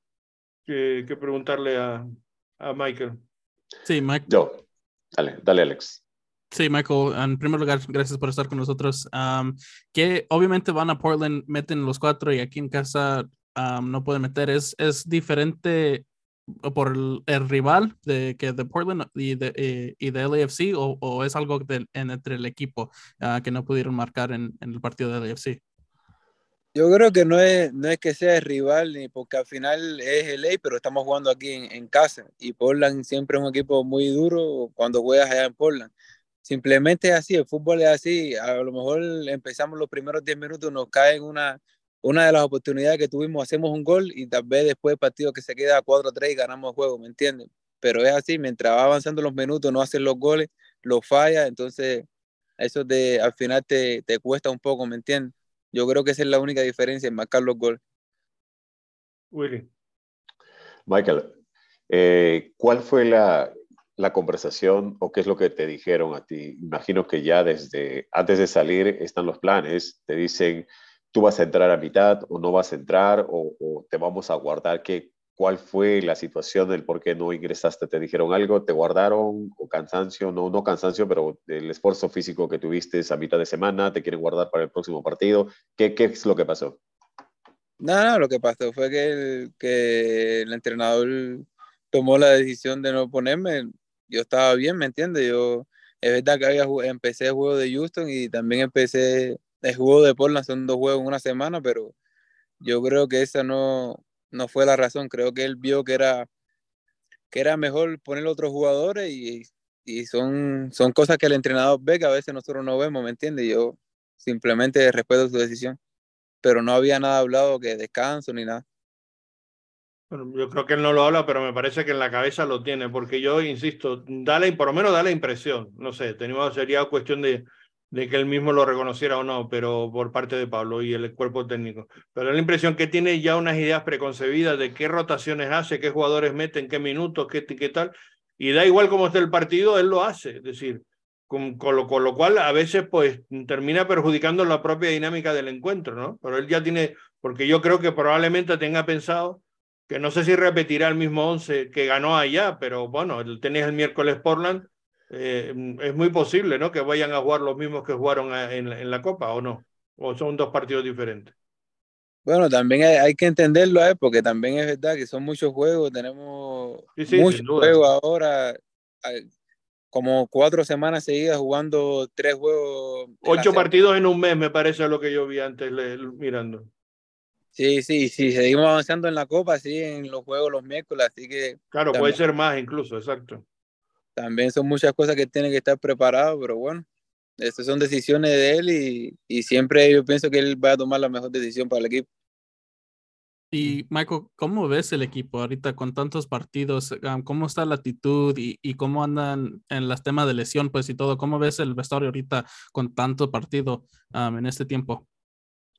que, que preguntarle a, a, Michael. Sí, Mike. Yo. Dale, dale Alex. Sí, Michael, en primer lugar, gracias por estar con nosotros. Um, que obviamente van a Portland, meten los cuatro y aquí en casa um, no pueden meter. Es, es diferente por el, el, rival de que de Portland y de, eh, y de LAFC o, o, es algo de, en, entre el equipo uh, que no pudieron marcar en, en, el partido de LAFC? Yo creo que no es, no es que sea el rival, ni porque al final es LA, pero estamos jugando aquí en, en casa y Portland siempre es un equipo muy duro cuando juegas allá en Portland simplemente es así, el fútbol es así, a lo mejor empezamos los primeros 10 minutos, nos caen una, una de las oportunidades que tuvimos, hacemos un gol y tal vez después del partido que se queda 4-3 y ganamos el juego, ¿me entiendes? Pero es así, mientras va avanzando los minutos, no hacen los goles, los falla, entonces eso de, al final te, te cuesta un poco, ¿me entiendes? Yo creo que esa es la única diferencia en marcar los goles. Willy. Michael, eh, ¿cuál fue la, la, conversación o qué es lo que te dijeron a ti? Imagino que ya desde antes de salir están los planes, te dicen tú vas a entrar a mitad o no vas a entrar o, te vamos a guardar. ¿Qué, ¿Cuál fue la situación del por qué no ingresaste? ¿Te dijeron algo? ¿Te guardaron? ¿O cansancio? No, no cansancio, pero el esfuerzo físico que tuviste a mitad de semana, ¿te quieren guardar para el próximo partido? ¿Qué, qué es lo que pasó? No, no, lo que pasó fue que el, que el entrenador tomó la decisión de no ponerme. Yo estaba bien, ¿me entiendes? Yo, es verdad que había, empecé el juego de Houston y también empecé el juego de Portland, son dos juegos en una semana, pero yo creo que esa no, no fue la razón. Creo que él vio que era, que era mejor poner otros jugadores y, y son, son cosas que el entrenador ve que a veces nosotros no vemos, ¿me entiendes? Yo simplemente respeto su decisión pero no había nada hablado que descanso ni nada. Yo creo que él no lo habla, pero me parece que en la cabeza lo tiene, porque yo insisto, dale, por lo menos da la impresión, no sé, tenemos, sería cuestión de, de que él mismo lo reconociera o no, pero por parte de Pablo y el cuerpo técnico. Pero la impresión que tiene ya unas ideas preconcebidas de qué rotaciones hace, qué jugadores meten, qué minutos, qué, qué tal, y da igual cómo esté el partido, él lo hace. Es decir, con, lo, con, lo, cual a veces pues termina perjudicando la propia dinámica del encuentro, ¿no? Pero él ya tiene, porque yo creo que probablemente tenga pensado que no sé si repetirá el mismo 11 que ganó allá, pero bueno, tenéis el miércoles Portland, eh, es muy posible, ¿no? Que vayan a jugar los mismos que jugaron en, en, la Copa, ¿o no? ¿O son dos partidos diferentes? Bueno, también hay, hay que entenderlo, ¿eh? porque también es verdad que son muchos juegos, tenemos sí, sí, muchos juegos ahora como cuatro semanas seguidas jugando tres juegos. Ocho partidos en un mes, me parece lo que yo vi antes mirando. Sí, sí, sí, seguimos avanzando en la Copa, sí, en los juegos los miércoles, así que... Claro, también, puede ser más incluso, exacto. También son muchas cosas que tienen que estar preparados, pero bueno, estas son decisiones de él y, y siempre yo pienso que él va a tomar la mejor decisión para el equipo. Y Michael, ¿cómo ves el equipo ahorita con tantos partidos? ¿Cómo está la actitud y, y, cómo andan en las temas de lesión, pues y todo? ¿Cómo ves el vestuario ahorita con tanto partido um, en este tiempo?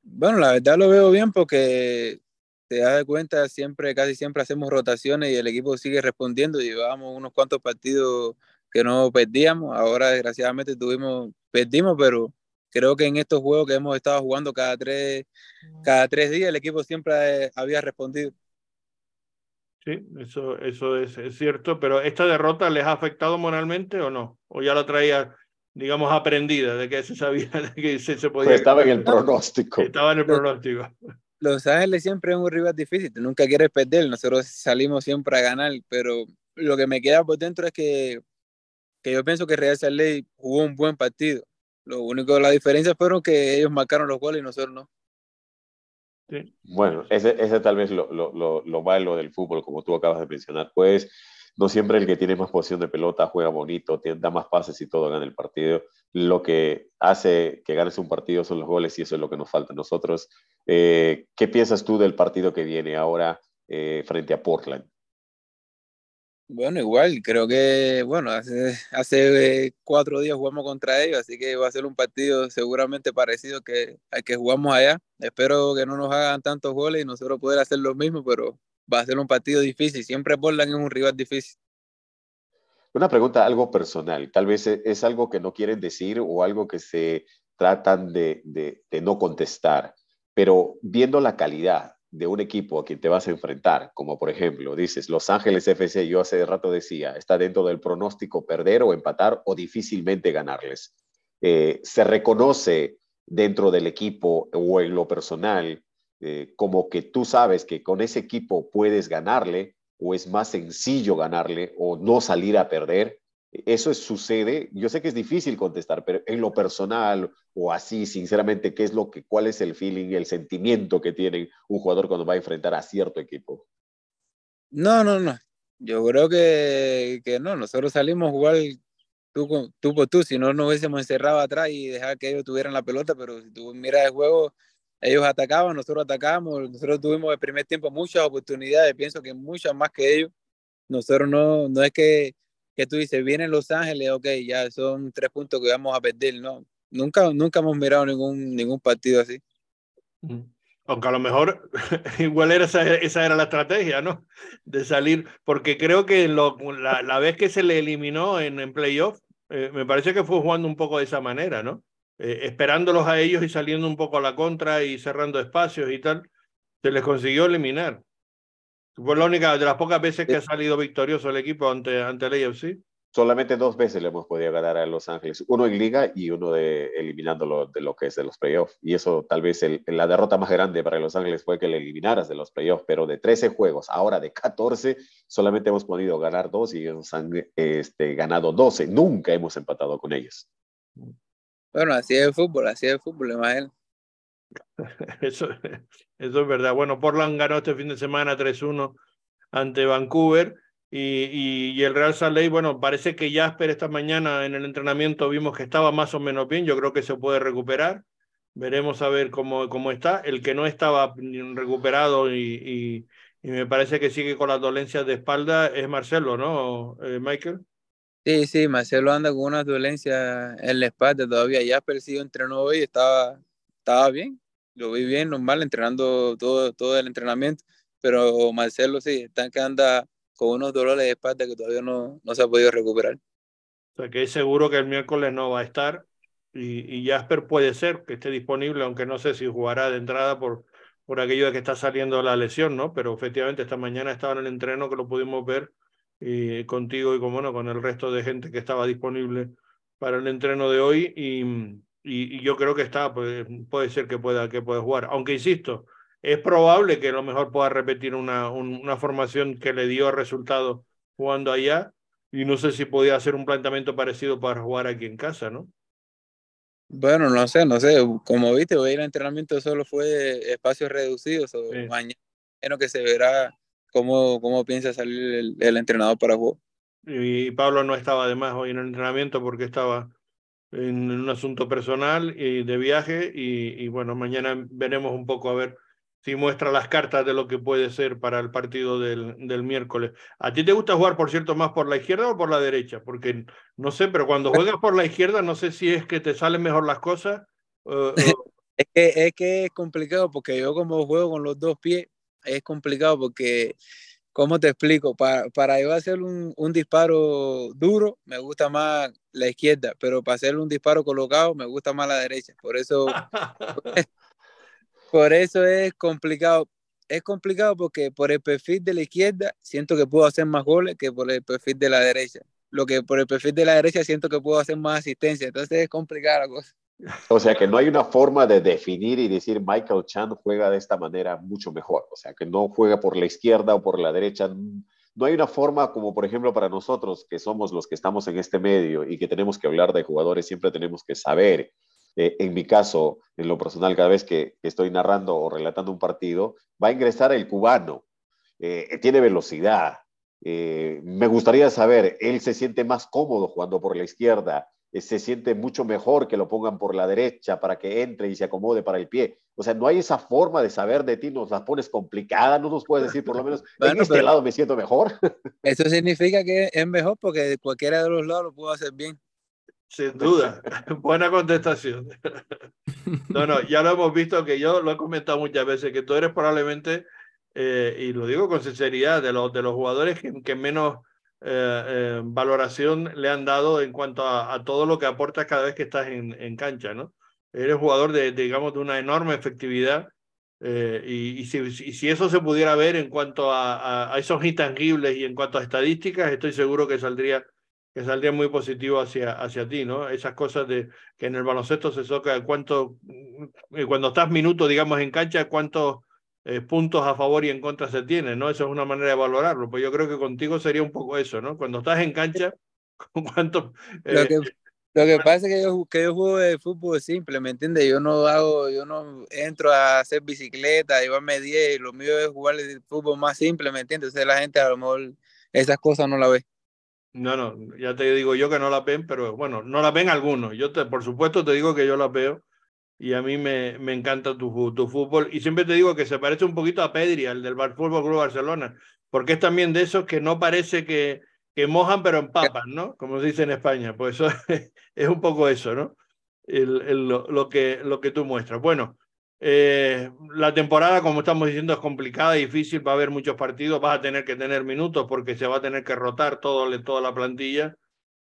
Bueno, la verdad lo veo bien porque te das cuenta, siempre, casi siempre hacemos rotaciones y el equipo sigue respondiendo. Llevábamos unos cuantos partidos que no perdíamos. Ahora, desgraciadamente, tuvimos, perdimos, pero creo que en estos juegos que hemos estado jugando cada tres, cada tres días, el equipo siempre había respondido. Sí, eso, eso es, es, cierto, pero ¿esta derrota les ha afectado moralmente o no? ¿O ya la traía, digamos, aprendida de que se sabía de que se, se podía... Pues estaba en el pronóstico. Estaba en el pronóstico. Los Ángeles siempre es un rival difícil, nunca quieres perder, nosotros salimos siempre a ganar, pero lo que me queda por dentro es que, que yo pienso que Real Salt Lake jugó un buen partido lo único, la diferencia fueron que ellos marcaron los goles y nosotros no. Sí. Bueno, ese, ese tal vez lo, lo, lo, lo malo del fútbol, como tú acabas de mencionar, pues no siempre el que tiene más posición de pelota juega bonito, da más pases y todo gana el partido. Lo que hace que ganes un partido son los goles y eso es lo que nos falta a nosotros. Eh, ¿Qué piensas tú del partido que viene ahora eh, frente a Portland? Bueno, igual, creo que, bueno, hace, hace cuatro días jugamos contra ellos, así que va a ser un partido seguramente parecido que al que jugamos allá. Espero que no nos hagan tantos goles y nosotros poder hacer lo mismo, pero va a ser un partido difícil. Siempre Portland es un rival difícil. Una pregunta algo personal, tal vez es algo que no quieren decir o algo que se tratan de, de, de no contestar, pero viendo la calidad de un equipo a quien te vas a enfrentar, como por ejemplo, dices, Los Ángeles FC, yo hace rato decía, está dentro del pronóstico perder o empatar o difícilmente ganarles. Eh, se reconoce dentro del equipo o en lo personal eh, como que tú sabes que con ese equipo puedes ganarle o es más sencillo ganarle o no salir a perder eso sucede, yo sé que es difícil contestar, pero en lo personal o así, sinceramente, ¿qué es lo que, cuál es el feeling, el sentimiento que tiene un jugador cuando va a enfrentar a cierto equipo? No, no, no. Yo creo que, no, nosotros salimos a jugar tú, tú por tú, si no nos hubiésemos encerrado atrás y dejar que ellos tuvieran la pelota, pero si tú miras el juego, ellos atacaban, nosotros atacamos, nosotros tuvimos el primer tiempo muchas oportunidades, pienso que muchas más que ellos. Nosotros no, no es que, que tú dices, vienen Los Ángeles, ok, ya son tres puntos que vamos a perder, no. Nunca, nunca hemos mirado ningún, ningún partido así. Aunque a lo mejor igual era esa, esa, era la estrategia, ¿no? De salir, porque creo que lo, la, la, vez que se le eliminó en, en playoff, eh, me parece que fue jugando un poco de esa manera, ¿no? Eh, esperándolos a ellos y saliendo un poco a la contra y cerrando espacios y tal, se les consiguió eliminar. Fue la única de las pocas veces que ha salido victorioso el equipo ante, ante el AFC solamente dos veces le hemos podido ganar a Los Ángeles, uno en liga y uno de eliminándolo de lo que es de los playoffs. Y eso tal vez el, la derrota más grande para Los Ángeles fue que le eliminaras de los playoffs, pero de 13 juegos, ahora de 14, solamente hemos podido ganar dos y ellos han este, ganado 12. Nunca hemos empatado con ellos. Bueno, así es el fútbol, así es el fútbol, imagínate. Eso, eso es verdad. Bueno, Portland ganó este fin de semana 3-1 ante Vancouver. Y, y, el Real Salt Lake, bueno, parece que Jasper esta mañana en el entrenamiento vimos que estaba más o menos bien, yo creo que se puede recuperar, veremos a ver cómo, cómo está. El que no estaba recuperado y, y, me parece que sigue con las dolencias de espalda es Marcelo, ¿no, eh, Michael? Sí, sí, Marcelo anda con una dolencia en la espalda todavía. Jasper sí entrenó hoy, estaba, estaba bien, lo vi bien, normal, entrenando todo, todo el entrenamiento, pero Marcelo sí, está que anda con unos dolores de espalda que todavía no, no se ha podido recuperar. O sea que es seguro que el miércoles no va a estar y, y Jasper puede ser que esté disponible, aunque no sé si jugará de entrada por, por aquello de que está saliendo la lesión, ¿no? Pero efectivamente esta mañana estaba en el entreno que lo pudimos ver y contigo y con, bueno, con el resto de gente que estaba disponible para el entreno de hoy y, y, y yo creo que está, pues, puede ser que pueda, que pueda jugar. Aunque insisto, es probable que a lo mejor pueda repetir una, una formación que le dio resultado jugando allá y no sé si podía hacer un planteamiento parecido para jugar aquí en casa, ¿no? Bueno, no sé, no sé. Como viste, hoy el entrenamiento solo fue espacios reducidos. O sí. Mañana que se verá cómo, cómo piensa salir el, el, entrenador para jugar. Y Pablo no estaba además hoy en el entrenamiento porque estaba en un asunto personal y de viaje y, y bueno, mañana veremos un poco a ver si muestra las cartas de lo que puede ser para el partido del, del, miércoles. ¿A ti te gusta jugar, por cierto, más por la izquierda o por la derecha? Porque no sé, pero cuando juegas por la izquierda, no sé si es que te salen mejor las cosas. Uh, es, que, es que es complicado porque yo como juego con los dos pies, es complicado porque, ¿cómo te explico? Para, para yo hacer un, un disparo duro, me gusta más la izquierda, pero para hacer un disparo colocado, me gusta más la derecha. Por eso... Por eso es complicado. Es complicado porque por el perfil de la izquierda siento que puedo hacer más goles que por el perfil de la derecha. Lo que por el perfil de la derecha siento que puedo hacer más asistencia. Entonces es complicada la cosa. O sea que no hay una forma de definir y decir Michael Chan juega de esta manera mucho mejor. O sea que no juega por la izquierda o por la derecha. No hay una forma como por ejemplo para nosotros que somos los que estamos en este medio y que tenemos que hablar de jugadores, siempre tenemos que saber eh, en mi caso, en lo personal, cada vez que, estoy narrando o relatando un partido, va a ingresar el cubano. Eh, tiene velocidad. Eh, me gustaría saber, él se siente más cómodo jugando por la izquierda, se siente mucho mejor que lo pongan por la derecha para que entre y se acomode para el pie. O sea, no hay esa forma de saber de ti, nos la pones complicada, no nos puedes decir por lo menos, bueno, en este lado me siento mejor. Eso significa que es mejor porque de cualquiera de los lados lo puedo hacer bien. Sin duda, buena contestación. No, no, ya lo hemos visto que yo lo he comentado muchas veces, que tú eres probablemente, eh, y lo digo con sinceridad, de los, de los jugadores que, que menos eh, eh, valoración le han dado en cuanto a, a, todo lo que aportas cada vez que estás en, en cancha, ¿no? Eres jugador de, de, digamos, de una enorme efectividad eh, y, y, si, y, si, eso se pudiera ver en cuanto a, a, a, esos intangibles y en cuanto a estadísticas, estoy seguro que saldría que saldría muy positivo hacia, hacia ti, ¿no? Esas cosas de que en el baloncesto se toca cuánto, mm, cuando estás minuto, digamos, en cancha, cuántos eh, puntos a favor y en contra se tienen, ¿no? Eso es una manera de valorarlo. Pues yo creo que contigo sería un poco eso, ¿no? Cuando estás en cancha, ¿cuánto? Eh, lo, que, lo que pasa es que yo, que yo juego de fútbol simple, ¿me entiendes? Yo no hago, yo no entro a hacer bicicleta, llevarme 10, lo mío es jugar el fútbol más simple, ¿me entiendes? Entonces la gente a lo mejor esas cosas no la ve. No, no, ya te digo yo que no la ven, pero bueno, no la ven algunos. Yo te, por supuesto te digo que yo la veo y a mí me, me encanta tu, tu fútbol. Y siempre te digo que se parece un poquito a Pedri, al del Fútbol Club Barcelona, porque es también de esos que no parece que, que mojan pero empapan, ¿no? Como se dice en España. Pues es un poco eso, ¿no? El, lo, que, lo que tú muestras. Bueno, eh, la temporada, como estamos diciendo, es complicada, difícil, va a haber muchos partidos, vas a tener que tener minutos porque se va a tener que rotar todo, toda la plantilla.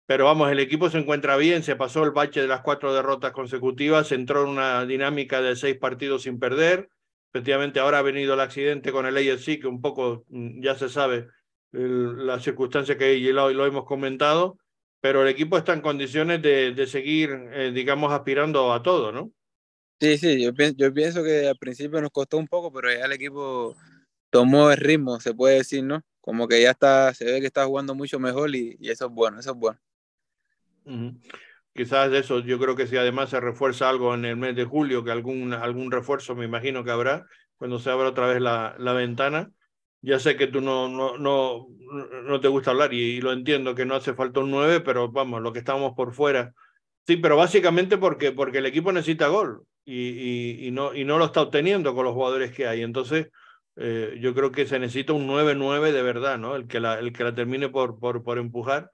Pero vamos, el equipo se encuentra bien, se pasó el bache de las cuatro derrotas consecutivas, entró en una dinámica de seis partidos sin perder. Efectivamente, ahora ha venido el accidente con el AFC, que un poco mm, ya se sabe la circunstancia que lo, lo hemos comentado, pero el equipo está en condiciones de, de seguir, eh, digamos, aspirando a todo, ¿no? Sí, sí, yo pienso, yo pienso que al principio nos costó un poco, pero ya el equipo tomó el ritmo, se puede decir, ¿no? Como que ya está, se ve que está jugando mucho mejor y, y eso es bueno, eso es bueno. Quizás de eso, yo creo que si además se refuerza algo en el mes de julio, que algún, algún refuerzo me imagino que habrá, cuando se abra otra vez la, la ventana. Ya sé que tú no, no, no, no te gusta hablar y, lo entiendo que no hace falta un 9, pero vamos, lo que estamos por fuera. Sí, pero básicamente porque, porque el equipo necesita gol y, y, y, no, y no lo está obteniendo con los jugadores que hay. Entonces, eh, yo creo que se necesita un 9-9 de verdad, ¿no? El que la, el que la termine por, por, por empujar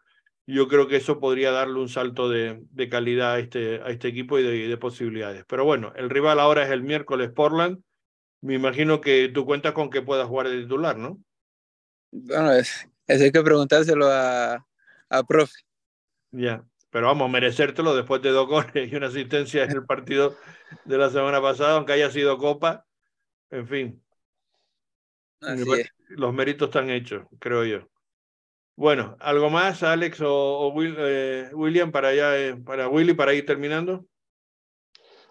yo creo que eso podría darle un salto de, de calidad a este, a este equipo y de, de, posibilidades. Pero bueno, el rival ahora es el miércoles Portland. Me imagino que tú cuentas con que pueda jugar de titular, ¿no? Bueno, es, es hay que preguntárselo a, a profe. Ya, pero vamos, merecértelo después de dos goles y una asistencia en el partido de la semana pasada, aunque haya sido Copa. En fin. Así los méritos están hechos, creo yo. Bueno, ¿algo más, Alex o, eh, William, para, ya, eh, para Willy, para ir terminando?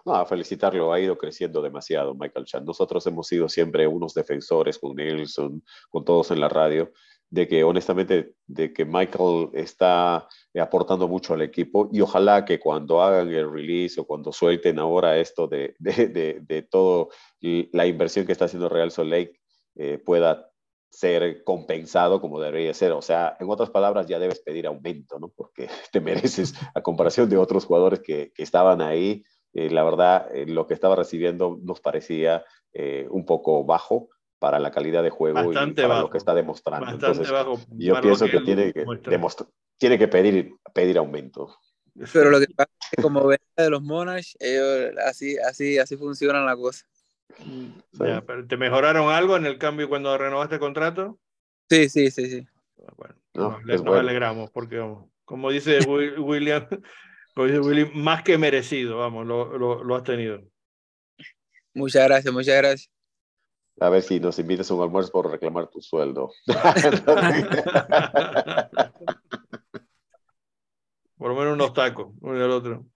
No, felicitarlo, ha ido creciendo demasiado Michael Chan. Nosotros hemos sido siempre unos defensores con Nelson, con todos en la radio, de que honestamente, de que Michael está aportando mucho al equipo y ojalá que cuando hagan el release o cuando suelten ahora esto de, de, de, de todo la inversión que está haciendo Real Salt Lake eh, pueda ser compensado como debería ser. O sea, en otras palabras, ya debes pedir aumento, ¿no? Porque te mereces, a comparación de otros jugadores que, que estaban ahí, eh, la verdad, eh, lo que estaba recibiendo nos parecía eh, un poco bajo para la calidad de juego Bastante y para bajo. lo que está demostrando. Bastante Entonces, bajo yo pienso que, tiene que, tiene que pedir, pedir aumento. Pero lo que pasa es que como ven de los Monarchs, ellos así, así, así funcionan las cosas. Ya, pero ¿Te mejoraron algo en el cambio cuando renovaste el contrato? Sí, sí, sí, sí. Bueno, No, nos, es nos bueno. alegramos porque, vamos, como dice Wi- William, como dice William, más que merecido, vamos, lo, lo, lo has tenido. Muchas gracias, muchas gracias. A ver si nos invitas a un almuerzo por reclamar tu sueldo. Por lo menos unos tacos, uno y el otro.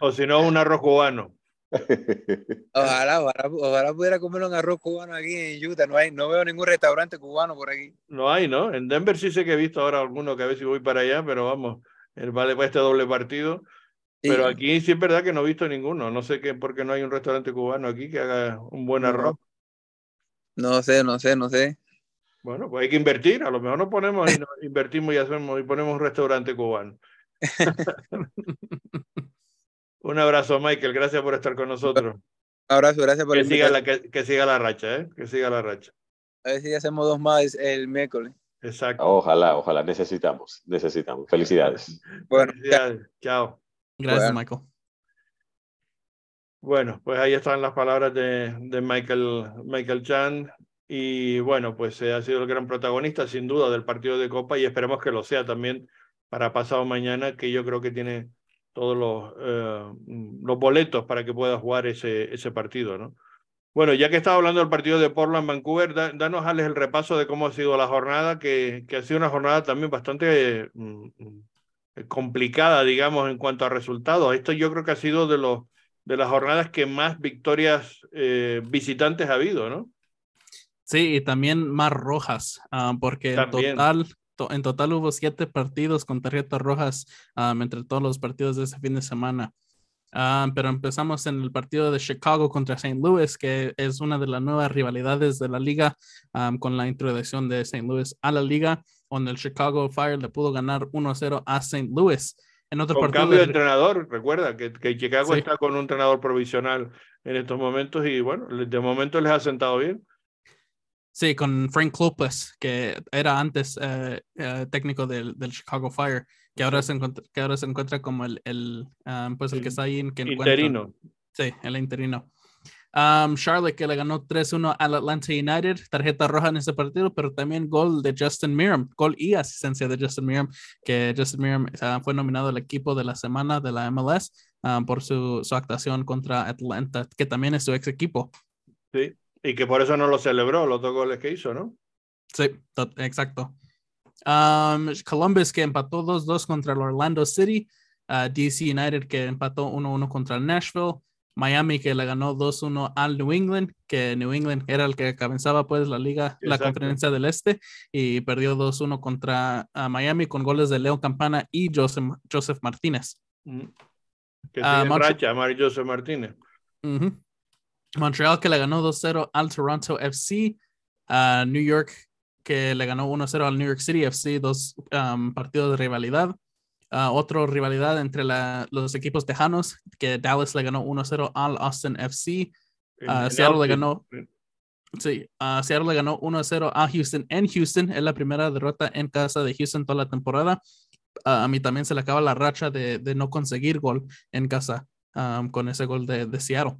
O si no, un arroz cubano. Ojalá, ojalá, ojalá pudiera comer un arroz cubano aquí en Utah. No hay, no veo ningún restaurante cubano por aquí. No hay, ¿no? En Denver sí sé que he visto ahora alguno que a ver si voy para allá, pero vamos, el vale para este doble partido. Sí. Pero aquí sí es verdad que no he visto ninguno. No sé qué, por qué no hay un restaurante cubano aquí que haga un buen arroz. No sé, no sé, no sé. Bueno, pues hay que invertir. A lo mejor nos ponemos y nos invertimos y hacemos y ponemos un restaurante cubano. un abrazo, Michael. Gracias por estar con nosotros. Un abrazo, gracias por Que siga, la, que, que siga la racha, ¿eh? Que siga la racha. A ver si hacemos dos más el miércoles. Exacto. Ojalá, ojalá, necesitamos, necesitamos. Felicidades. Bueno, Felicidades. Chao. Gracias, Bueno. Michael. Bueno, pues ahí están las palabras de, de Michael, Michael Chan. Y bueno, pues eh, ha sido el gran protagonista, sin duda, del partido de Copa y esperemos que lo sea también para pasado mañana, que yo creo que tiene todos los, eh, los boletos para que pueda jugar ese, ese partido, ¿no? Bueno, ya que estaba hablando del partido de Portland-Vancouver, da, danos, Alex, el repaso de cómo ha sido la jornada, que, que ha sido una jornada también bastante mm, complicada, digamos, en cuanto a resultados. Esto yo creo que ha sido de, los, de las jornadas que más victorias eh, visitantes ha habido, ¿no? Sí, y también más rojas, ah, porque en total, to- en total hubo siete partidos con tarjetas rojas entre todos los partidos de ese fin de semana. Pero empezamos en el partido de Chicago contra St. Louis, que es una de las nuevas rivalidades de la liga con la introducción de St. Louis a la liga, donde el Chicago Fire le pudo ganar 1-0 a St. Louis. en otro Con partido. cambio de entrenador, recuerda que, que Chicago Sí. está con un entrenador provisional en estos momentos y bueno, de momento les ha sentado bien. Sí, con Frank Lopez, que era antes eh, eh, técnico del, del Chicago Fire, que ahora, se encuentra, que ahora se encuentra como el, el, ah, pues el que está ahí en que Interino. Sí, el interino. Um, Charlotte que le ganó 3-1 al Atlanta United, tarjeta roja en ese partido, pero también gol de Justin Miram, gol y asistencia de Justin Miram, que Justin Miram ah, fue nominado al equipo de la semana de la MLS ah, por su, su actuación contra Atlanta, que también es su ex equipo. Sí. Y que por eso no lo celebró, los dos goles que hizo, ¿no? Sí, to- exacto. Um, Columbus que empató 2-2 contra el Orlando City. uh, DC United que empató 1-1 contra el Nashville. Miami que le ganó 2-1 al New England, que New England era el que cabezaba pues la liga, la Exacto. conferencia del este, y perdió 2-1 contra uh, Miami con goles de Leo Campana y Joseph, Joseph Martínez. Mm. Que Ah, en Moncho- racha, Mario José Martínez. Ujú. Montreal que le ganó 2-0 al Toronto FC. a New York que le ganó 1-0 al New York City FC, dos um, partidos de rivalidad. Ah, otra rivalidad entre la- los equipos tejanos, que Dallas le ganó 1-0 al Austin FC. En- Ah, en Seattle le ganó- Sí, ah, Seattle le ganó 1-0 a Houston en Houston. Es la primera derrota en casa de Houston toda la temporada. Ah, a mí también se le acaba la racha de, de no conseguir gol en casa um, con ese gol de, de Seattle.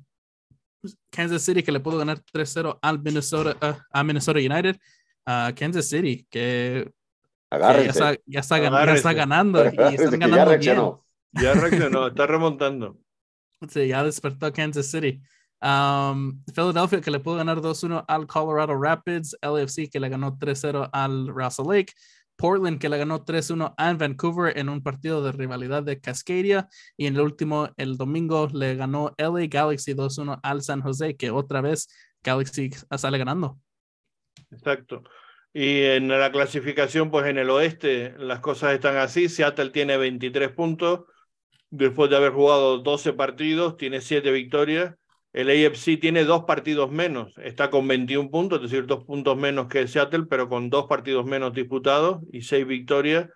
Kansas City que le pudo ganar 3-0 al Minnesota, ah, a Minnesota United. Ah, Kansas City que, que ya, está, ya, está, ya está Agárrense. ganando y están que ya ganando bien. Ya reaccionó, está remontando. Sí, ya despertó Kansas City. Um, Philadelphia que le pudo ganar 2-1 al Colorado Rapids. LAFC que le ganó 3-0 al Russell Lake. Portland que le ganó 3-1 a Vancouver en un partido de rivalidad de Cascadia. Y en el último, el domingo, le ganó LA Galaxy 2-1 al San Jose, que otra vez Galaxy sale ganando. Exacto. Y en la clasificación, pues en el oeste las cosas están así. Seattle tiene 23 puntos después de haber jugado 12 partidos, tiene 7 victorias. El AFC tiene dos partidos menos, está con 21 puntos, es decir, dos puntos menos que Seattle, pero con dos partidos menos disputados y seis victorias.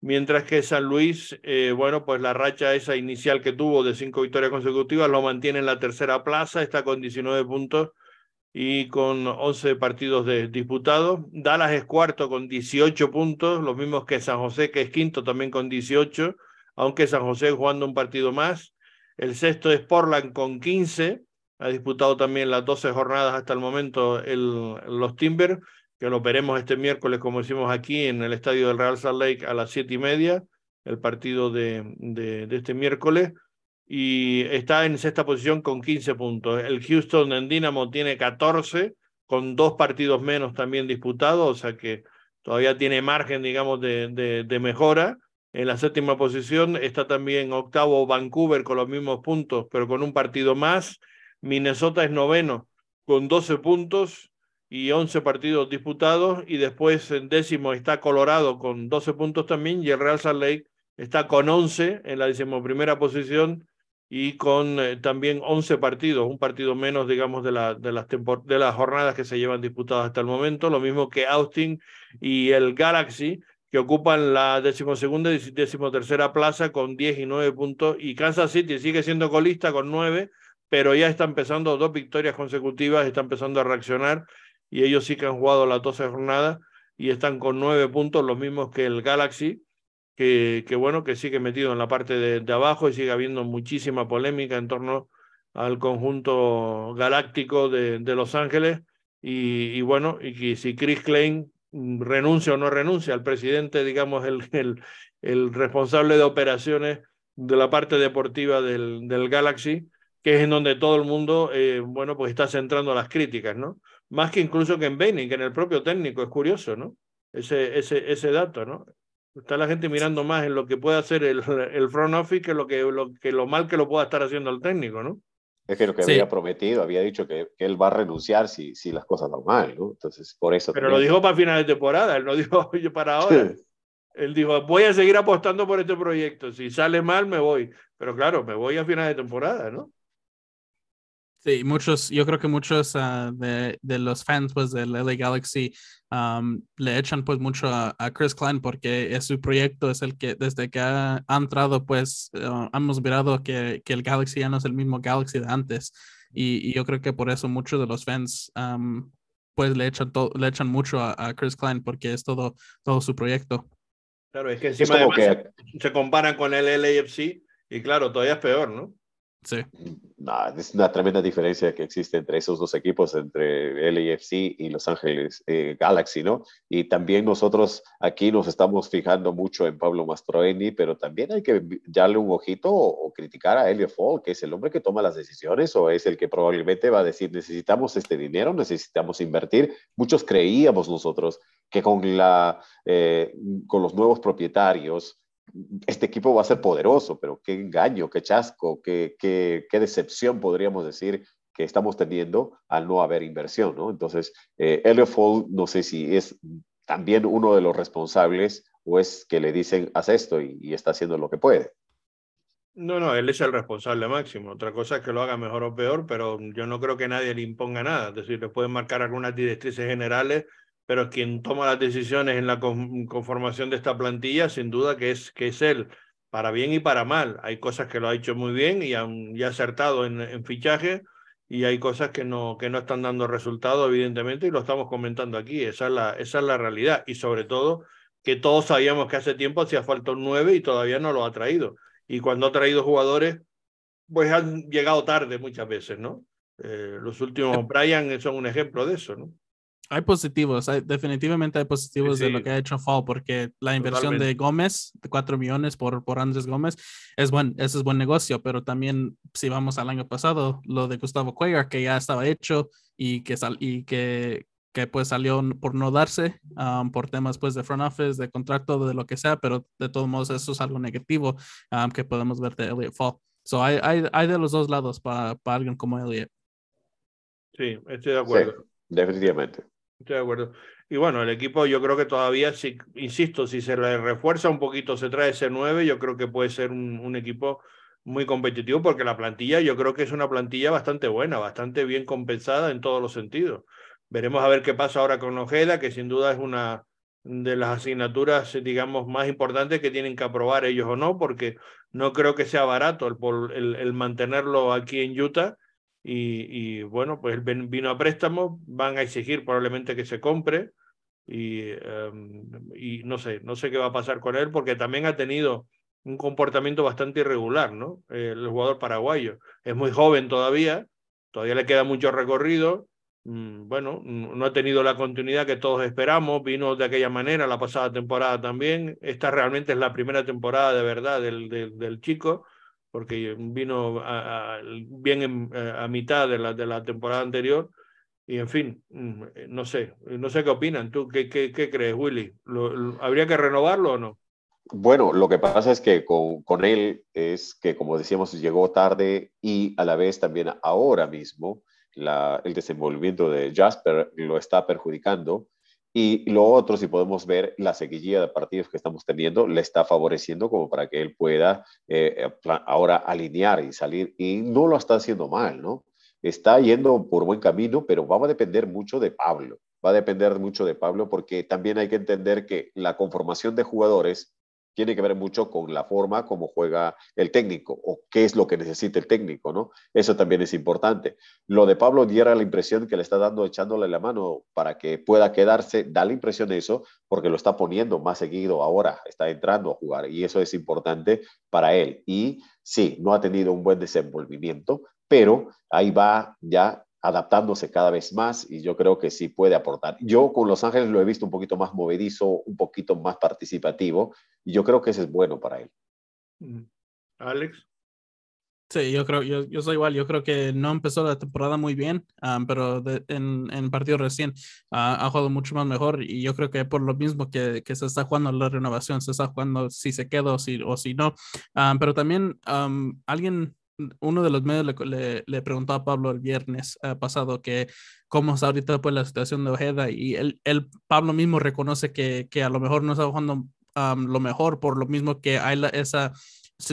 Mientras que San Luis, eh, bueno, pues la racha esa inicial que tuvo de cinco victorias consecutivas lo mantiene en la tercera plaza, está con 19 puntos y con 11 partidos de, disputados. Dallas es cuarto con 18 puntos, los mismos que San José, que es quinto también con 18, aunque San José jugando un partido más. El sexto es Portland con 15, ha disputado también las 12 jornadas hasta el momento el, los Timbers, que lo veremos este miércoles, como decimos aquí, en el estadio del Real Salt Lake a las siete y media, el partido de, de, de este miércoles y está en sexta posición con 15 puntos. El Houston en Dynamo tiene 14, con dos partidos menos también disputados, o sea que todavía tiene margen, digamos, de, de, de, mejora. En la séptima posición está también octavo Vancouver con los mismos puntos, pero con un partido más. Minnesota es noveno con 12 puntos y 11 partidos disputados. Y después en décimo está Colorado con 12 puntos también y el Real Salt Lake está con 11 en la decimoprimera posición y con eh, también 11 partidos, un partido menos, digamos, de, la, de, las de las jornadas que se llevan disputadas hasta el momento, lo mismo que Austin y el Galaxy, que ocupan la decimosegunda y decimotercera plaza con 10 y 9 puntos, y Kansas City sigue siendo colista con 9, pero ya está empezando dos victorias consecutivas, está empezando a reaccionar, y ellos sí que han jugado las 12 jornadas y están con 9 puntos, los mismos que el Galaxy, que, que, bueno, que sigue metido en la parte de, de, abajo y sigue habiendo muchísima polémica en torno al conjunto galáctico de, de Los Ángeles. Y, y, bueno, y que si Chris Klein renuncia o no renuncia al presidente, digamos, el, el, el responsable de operaciones de la parte deportiva del, del Galaxy, que es en donde todo el mundo, eh, bueno, pues está centrando las críticas, ¿no? Más que incluso que en Benning, que en el propio técnico, es curioso, ¿no? Ese, ese, ese dato, ¿no? Está la gente mirando más en lo que puede hacer el, el front office que lo, que, lo, que lo mal que lo pueda estar haciendo el técnico, ¿no? Es que lo que sí. había prometido, había dicho que, que, él va a renunciar si, si las cosas van mal, ¿no? Entonces, por eso. Pero también. lo dijo para final de temporada, él no dijo, oye, para ahora. Sí. Él dijo, voy a seguir apostando por este proyecto. Si sale mal, me voy. Pero claro, me voy a final de temporada, ¿no? Sí, muchos, yo creo que muchos uh, de, de, los fans pues del LA Galaxy um, le echan pues mucho a, a, Chris Klein porque es su proyecto, es el que desde que ha, ha entrado pues uh, hemos mirado que, que, el Galaxy ya no es el mismo Galaxy de antes y, y yo creo que por eso muchos de los fans um, pues le echan, le echan mucho a, a, Chris Klein porque es todo, todo su proyecto. Claro, es que encima es que... se, se comparan con el LAFC y claro, todavía es peor, ¿no? Sí. No, es una tremenda diferencia que existe entre esos dos equipos, entre LAFC y Los Ángeles eh, Galaxy, ¿no? Y también nosotros aquí nos estamos fijando mucho en Pablo Mastroeni, pero también hay que darle un ojito o, o, criticar a Elliot Fall, que es el hombre que toma las decisiones o es el que probablemente va a decir, necesitamos este dinero, necesitamos invertir. Muchos creíamos nosotros que con, la, eh, con los nuevos propietarios, este equipo va a ser poderoso, pero qué engaño, qué chasco, qué, qué, qué decepción podríamos decir que estamos teniendo al no haber inversión, ¿no? Entonces, eh, Elliot no sé si es también uno de los responsables o es que le dicen, haz esto y, y, está haciendo lo que puede. No, no, él es el responsable máximo. Otra cosa es que lo haga mejor o peor, pero yo no creo que nadie le imponga nada. Es decir, le pueden marcar algunas directrices generales pero quien toma las decisiones en la conformación de esta plantilla, sin duda que es, que es él, para bien y para mal. Hay cosas que lo ha hecho muy bien y, han, y ha acertado en, en fichaje, y hay cosas que no, que no están dando resultado, evidentemente, y lo estamos comentando aquí. Esa es, la, esa es la realidad. Y sobre todo, que todos sabíamos que hace tiempo hacía falta un 9 y todavía no lo ha traído. Y cuando ha traído jugadores, pues han llegado tarde muchas veces, ¿no? Eh, los últimos Brian son un ejemplo de eso, ¿no? Hay positivos, hay, definitivamente hay positivos sí, sí. de lo que ha hecho Fall, porque la inversión Totalmente. de Gómez, de 4 millones por, por Andrés Gómez, es buen, ese es buen negocio, pero también si vamos al año pasado, lo de Gustavo Cuellar, que ya estaba hecho y que, sal, y que, que pues salió por no darse, um, por temas pues de front office, de contrato, de lo que sea, pero de todos modos eso es algo negativo um, que podemos ver de Elliot Fall. So hay, hay, hay de los dos lados para pa alguien como Elliot. Sí, estoy de acuerdo. Sí, definitivamente. Estoy de acuerdo. Y bueno, el equipo yo creo que todavía, si, insisto, si se le refuerza un poquito, se trae ese 9, yo creo que puede ser un, equipo muy competitivo porque la plantilla yo creo que es una plantilla bastante buena, bastante bien compensada en todos los sentidos. Veremos a ver qué pasa ahora con Ojeda, que sin duda es una de las asignaturas, digamos, más importantes que tienen que aprobar ellos o no, porque no creo que sea barato el, el mantenerlo aquí en Utah y, bueno, pues vino a préstamo, van a exigir probablemente que se compre y, um, y, no sé, no sé qué va a pasar con él porque también ha tenido un comportamiento bastante irregular, ¿no? El jugador paraguayo es muy joven todavía, todavía le queda mucho recorrido, mm, bueno, no ha tenido la continuidad que todos esperamos, vino de aquella manera la pasada temporada también, esta realmente es la primera temporada de verdad del, del chico porque vino a, a, bien en, eh, a mitad de la, de la temporada anterior. Y en fin, mm, no sé, no sé qué opinan. ¿Tú qué, qué, qué crees, Willy? ¿Lo, lo, ¿Habría que renovarlo o no? Bueno, lo que pasa es que con, con, él es que, como decíamos, llegó tarde y a la vez también ahora mismo la, el desenvolvimiento de Jasper lo está perjudicando y lo otro, si podemos ver la seguidilla de partidos que estamos teniendo, le está favoreciendo como para que él pueda eh, ahora alinear y salir. Y no lo está haciendo mal, ¿no? Está yendo por buen camino, pero va a depender mucho de Pablo. Va a depender mucho de Pablo porque también hay que entender que la conformación de jugadores tiene que ver mucho con la forma como juega el técnico o qué es lo que necesita el técnico, ¿no? Eso también es importante. Lo de Pablo diera la impresión que le está dando, echándole la mano para que pueda quedarse, da la impresión de eso porque lo está poniendo más seguido ahora, está entrando a jugar y eso es importante para él. Y sí, no ha tenido un buen desenvolvimiento, pero ahí va ya adaptándose cada vez más y yo creo que sí puede aportar. Yo con Los Ángeles lo he visto un poquito más movedizo, un poquito más participativo y yo creo que eso es bueno para él. Alex. Sí, yo creo, yo, yo soy igual, yo creo que no empezó la temporada muy bien, um, pero de, en, en partido recién uh, ha jugado mucho más mejor y yo creo que por lo mismo que, que se está jugando la renovación, se está jugando si se queda o si, o si no, um, pero también um, alguien uno de los medios le, le, le, preguntó a Pablo el viernes uh, pasado que cómo está ahorita pues la situación de Ojeda y él, él Pablo mismo reconoce que, que, a lo mejor no está jugando um, lo mejor por lo mismo que hay la, esa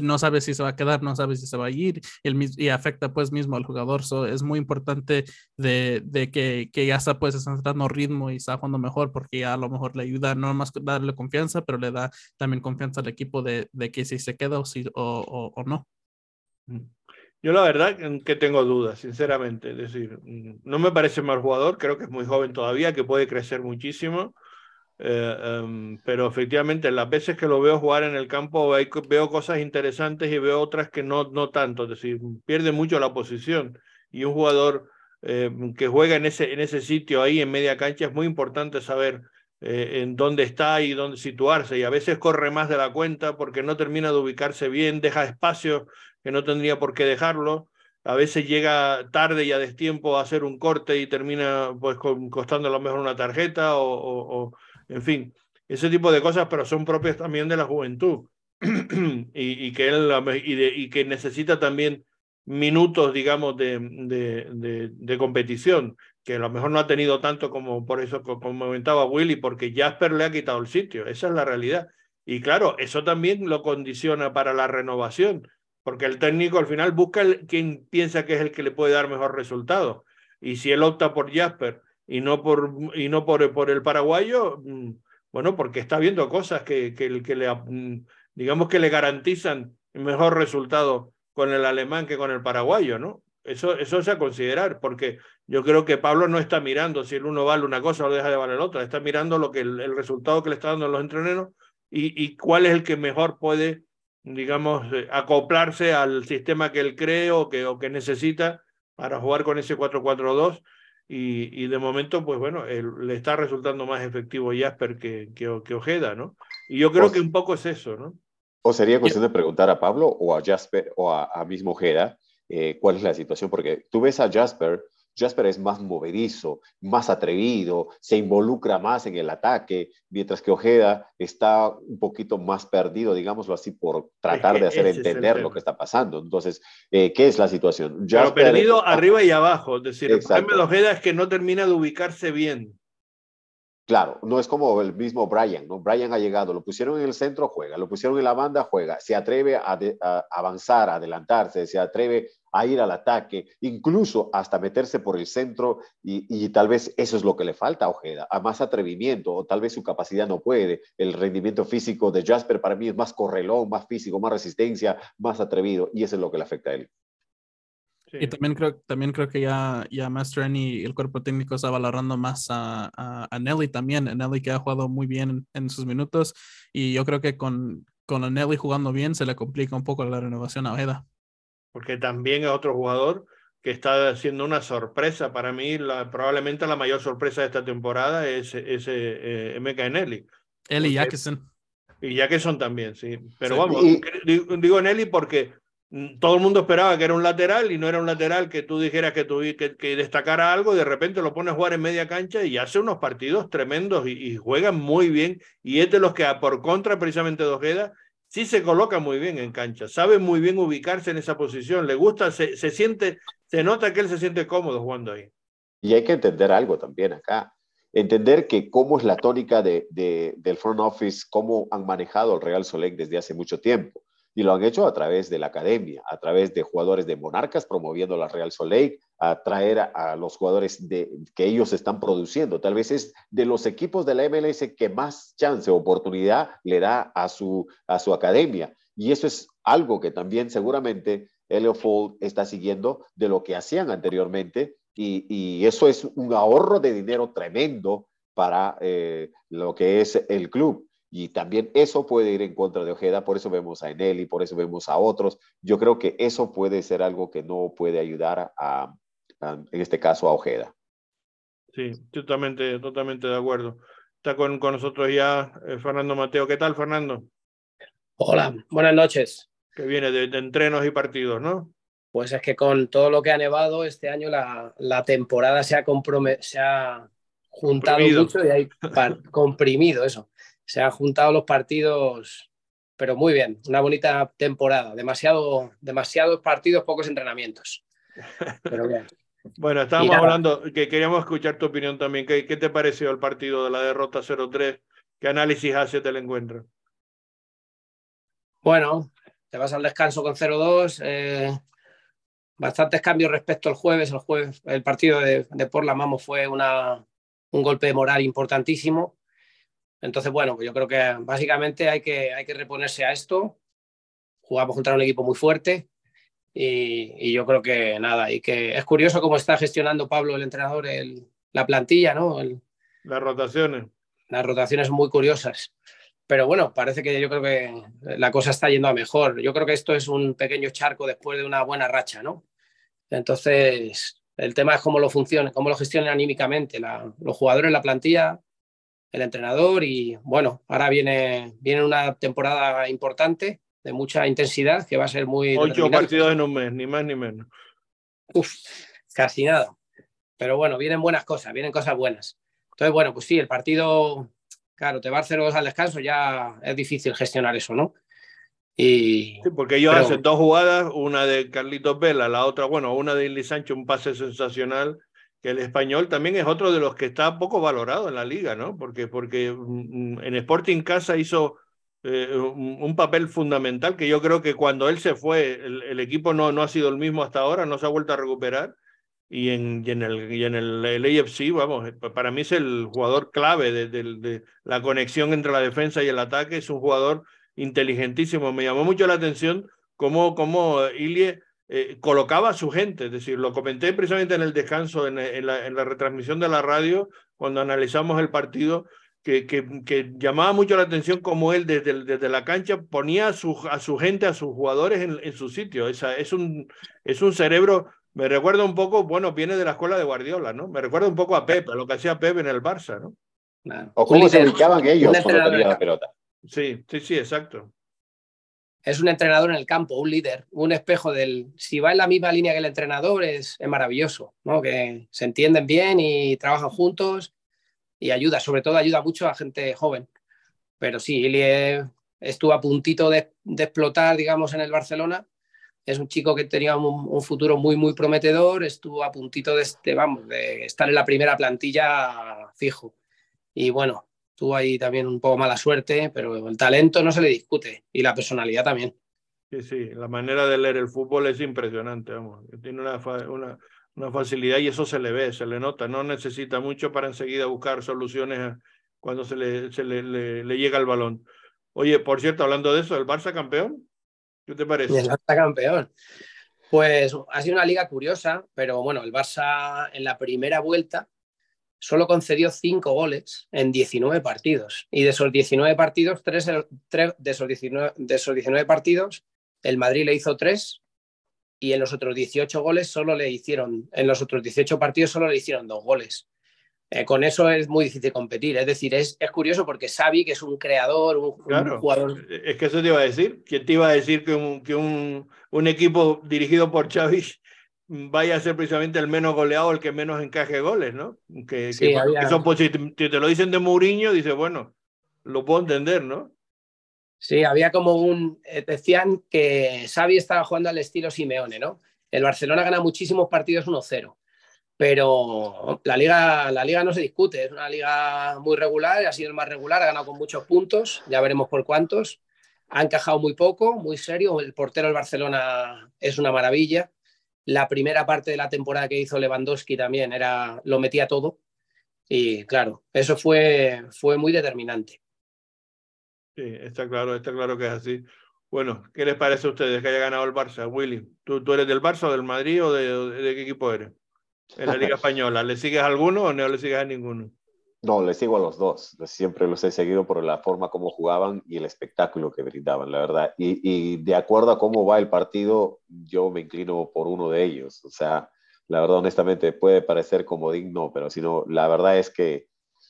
no sabe si se va a quedar, no sabe si se va a ir y, y afecta pues mismo al jugador. So, es muy importante de, de que, que, ya está pues entrando ritmo y está jugando mejor porque ya a lo mejor le ayuda no más darle confianza, pero le da también confianza al equipo de, de que si se queda o, si, o, o, o no. Mm. Yo la verdad que tengo dudas, sinceramente. Es decir, no me parece mal jugador, creo que es muy joven todavía, que puede crecer muchísimo. Eh, um, pero efectivamente, las veces que lo veo jugar en el campo veo cosas interesantes y veo otras que no, no tanto. Es decir, pierde mucho la posición. Y un jugador eh, que juega en ese, en ese sitio ahí en media cancha es muy importante saber eh, en dónde está y dónde situarse. Y a veces corre más de la cuenta porque no termina de ubicarse bien, deja espacios que no tendría por qué dejarlo. A veces llega tarde y a destiempo a hacer un corte y termina pues costando a lo mejor una tarjeta o, en fin, ese tipo de cosas, pero son propias también de la juventud y, que él y, que necesita también minutos, digamos, de, de, de, competición, que a lo mejor no ha tenido tanto como por eso como comentaba Willy, porque Jasper le ha quitado el sitio, esa es la realidad. Y claro, eso también lo condiciona para la renovación porque el técnico al final busca el, quien piensa que es el que le puede dar mejor resultado. Y si él opta por Jasper y no por, y no por, el paraguayo, mm, bueno, porque está viendo cosas que, que, que le, mm, digamos que le garantizan mejor resultado con el alemán que con el paraguayo, ¿no? Eso, eso es a considerar, porque yo creo que Pablo no está mirando si el uno vale una cosa o deja de valer otra, está mirando lo que el, el resultado que le está dando los entreneros y, y cuál es el que mejor puede digamos, eh, acoplarse al sistema que él cree o que, o que necesita para jugar con ese 4-4-2. Y, y, de momento, pues bueno, le está resultando más efectivo Jasper que, que, que Ojeda, ¿no? Y yo creo que un poco es eso, ¿no? O sería cuestión de preguntar a Pablo o a Jasper o a, a mismo Ojeda eh, cuál es la situación, porque tú ves a Jasper Jasper es más movedizo, más atrevido, se involucra más en el ataque, mientras que Ojeda está un poquito más perdido, digámoslo así, por tratar de hacer entender lo que está pasando. Entonces, eh, ¿qué es la situación? Jasper, Pero perdido arriba y abajo, es decir, el problema de Ojeda es que no termina de ubicarse bien. Claro, no es como el mismo Brian, ¿no? Brian ha llegado, lo pusieron en el centro, juega, lo pusieron en la banda, juega, se atreve a, avanzar, a adelantarse, se atreve a ir al ataque, incluso hasta meterse por el centro y, tal vez eso es lo que le falta a Ojeda, a más atrevimiento o tal vez su capacidad no puede. El rendimiento físico de Jasper para mí es más correlón, más físico, más resistencia, más atrevido y eso es lo que le afecta a él. Y también creo, también creo que ya, ya Master y el cuerpo técnico está valorando más a, a, Nelly también. Nelly que ha jugado muy bien en, sus minutos y yo creo que con, con Nelly jugando bien se le complica un poco la renovación a Ojeda porque también es otro jugador que está haciendo una sorpresa para mí, la, probablemente la mayor sorpresa de esta temporada es ese eh, MK Nelly. Eli Jackson. Y Jackson también, sí. Pero vamos, digo Nelly porque todo el mundo esperaba que era un lateral y no era un lateral que tú dijeras que, que, que, destacara algo, y de repente lo pones a jugar en media cancha y hace unos partidos tremendos y, juega muy bien. Y es de los que, por contra precisamente de Ojeda, sí se coloca muy bien en cancha, sabe muy bien ubicarse en esa posición, le gusta, se, se siente, se nota que él se siente cómodo jugando ahí. Y hay que entender algo también acá, entender que cómo es la tónica de, del front office, cómo han manejado el Real Solec desde hace mucho tiempo. Y lo han hecho a través de la academia, a través de jugadores de Monarcas promoviendo la Real Soleil, a traer a, los jugadores de, que ellos están produciendo. Tal vez es de los equipos de la MLS que más chance, oportunidad le da a su, a su academia. Y eso es algo que también seguramente Elio Fold está siguiendo de lo que hacían anteriormente. Y, y eso es un ahorro de dinero tremendo para eh, lo que es el club. Y también eso puede ir en contra de Ojeda, por eso vemos a Eneli, por eso vemos a otros. Yo creo que eso puede ser algo que no puede ayudar a, en este caso, a Ojeda. Sí, totalmente, totalmente de acuerdo. Está con, con nosotros ya eh, Fernando Mateo. ¿Qué tal, Fernando? Hola, buenas noches. Que viene de, entrenos y partidos, ¿no? Pues es que con todo lo que ha nevado este año la, la temporada se ha, se ha juntado mucho y hay comprimido eso se han juntado los partidos, pero muy bien, una bonita temporada, demasiado, demasiados partidos, pocos entrenamientos. Pero bien. bueno, estábamos hablando que queríamos escuchar tu opinión también. ¿Qué, ¿Qué, te pareció el partido de la derrota 0-3? ¿Qué análisis haces del encuentro? Bueno, te vas al descanso con 0-2. Eh, bastantes cambios respecto al jueves. El, jueves, el partido de, de Porla Mamo fue una, un golpe de moral importantísimo. Entonces, bueno, pues yo creo que básicamente hay que, hay que reponerse a esto. Jugamos contra un equipo muy fuerte y, yo creo que nada, y que es curioso cómo está gestionando Pablo, el entrenador, el, la plantilla, ¿no? las rotaciones. Las rotaciones muy curiosas. Pero bueno, parece que yo creo que la cosa está yendo a mejor. Yo creo que esto es un pequeño charco después de una buena racha, ¿no? Entonces, el tema es cómo lo funciona, cómo lo gestionan anímicamente los jugadores, la plantilla, el entrenador y bueno, ahora viene, viene una temporada importante de mucha intensidad que va a ser muy... Ocho partidos en un mes, ni más ni menos. Uf, casi nada. Pero bueno, vienen buenas cosas, vienen cosas buenas. Entonces, bueno, pues sí, el partido, claro, te va a hacer dos al descanso, ya es difícil gestionar eso, ¿no? Y, sí, porque ellos hacen dos jugadas, una de Carlitos Vela, la otra, bueno, una de Inli Sánchez, un pase sensacional, que el español también es otro de los que está poco valorado en la liga, ¿no? Porque, porque mm, en Sporting Casa hizo eh, un, papel fundamental que yo creo que cuando él se fue, el, equipo no, no ha sido el mismo hasta ahora, no se ha vuelto a recuperar. Y en, y en, el, y en el, el, AFC, vamos, eh, para mí es el jugador clave de, la conexión entre la defensa y el ataque. Es un jugador inteligentísimo. Me llamó mucho la atención cómo, cómo Ilie eh, colocaba a su gente. Es decir, lo comenté precisamente en el descanso, en, en, la, en la retransmisión de la radio, cuando analizamos el partido que, que, llamaba mucho la atención como él desde, desde la cancha ponía a su, a su gente, a sus jugadores en, en su sitio. Esa, es, un, es un cerebro, me recuerda un poco, bueno, viene de la escuela de Guardiola, ¿no? Me recuerda un poco a Pep, a lo que hacía Pep en el Barça, ¿no? O cómo se ubicaban ellos cuando tenían la pelota. Sí, sí, sí, exacto. Es un entrenador en el campo, un líder, un espejo del. Si va en la misma línea que el entrenador, es, es maravilloso, ¿no? Que se entienden bien y trabajan juntos y ayuda, sobre todo ayuda mucho a gente joven. Pero sí, Ilie estuvo a puntito de, explotar, digamos, en el Barcelona. Es un chico que tenía un, futuro muy, muy prometedor. Estuvo a puntito de, este, vamos, de estar en la primera plantilla fijo. Y bueno, tuvo ahí también un poco mala suerte, pero el talento no se le discute y la personalidad también. Sí, sí, la manera de leer el fútbol es impresionante, vamos. Tiene una, una, una facilidad y eso se le ve, se le nota, no necesita mucho para enseguida buscar soluciones cuando se le, se le, le, llega el balón. Oye, por cierto, hablando de eso, ¿el Barça campeón? ¿Qué te parece? El Barça campeón. Pues ha sido una liga curiosa, pero bueno, el Barça en la primera vuelta solo concedió cinco goles en 19 partidos. Y de esos 19 partidos, tres, de, esos 19, de esos 19 partidos, el Madrid le hizo tres y en los otros 18 goles solo le hicieron, en los otros 18 partidos solo le hicieron dos goles. Eh, con eso es muy difícil competir. Es decir, es, es curioso porque Xavi, que es un creador, un, jugador... Es que eso te iba a decir. ¿Quién te iba a decir que un, que un, un equipo dirigido por Xavi vaya a ser precisamente el menos goleado, el que menos encaje goles, ¿no? Que, eso, pues, si te, te, lo dicen de Mourinho, dice, bueno, lo puedo entender, ¿no? Sí, había como un. Eh, decían que Xavi estaba jugando al estilo Simeone, ¿no? El Barcelona gana muchísimos partidos 1-0, pero la liga, la liga no se discute, es una liga muy regular, ha sido el más regular, ha ganado con muchos puntos, ya veremos por cuántos. Ha encajado muy poco, muy serio. El portero del Barcelona es una maravilla. La primera parte de la temporada que hizo Lewandowski también era, lo metía todo. Y claro, eso fue, fue muy determinante. Sí, está claro, está claro que es así. Bueno, ¿qué les parece a ustedes que haya ganado el Barça, Willy? ¿Tú, tú eres del Barça o del Madrid o de, qué equipo eres? En la Liga Española, ¿le sigues a alguno o no le sigues a ninguno? No, le sigo a los dos. Siempre los he seguido por la forma como jugaban y el espectáculo que brindaban, la verdad. Y, y, de acuerdo a cómo va el partido, yo me inclino por uno de ellos. O sea, la verdad, honestamente, puede parecer como digno, pero si no, la verdad es que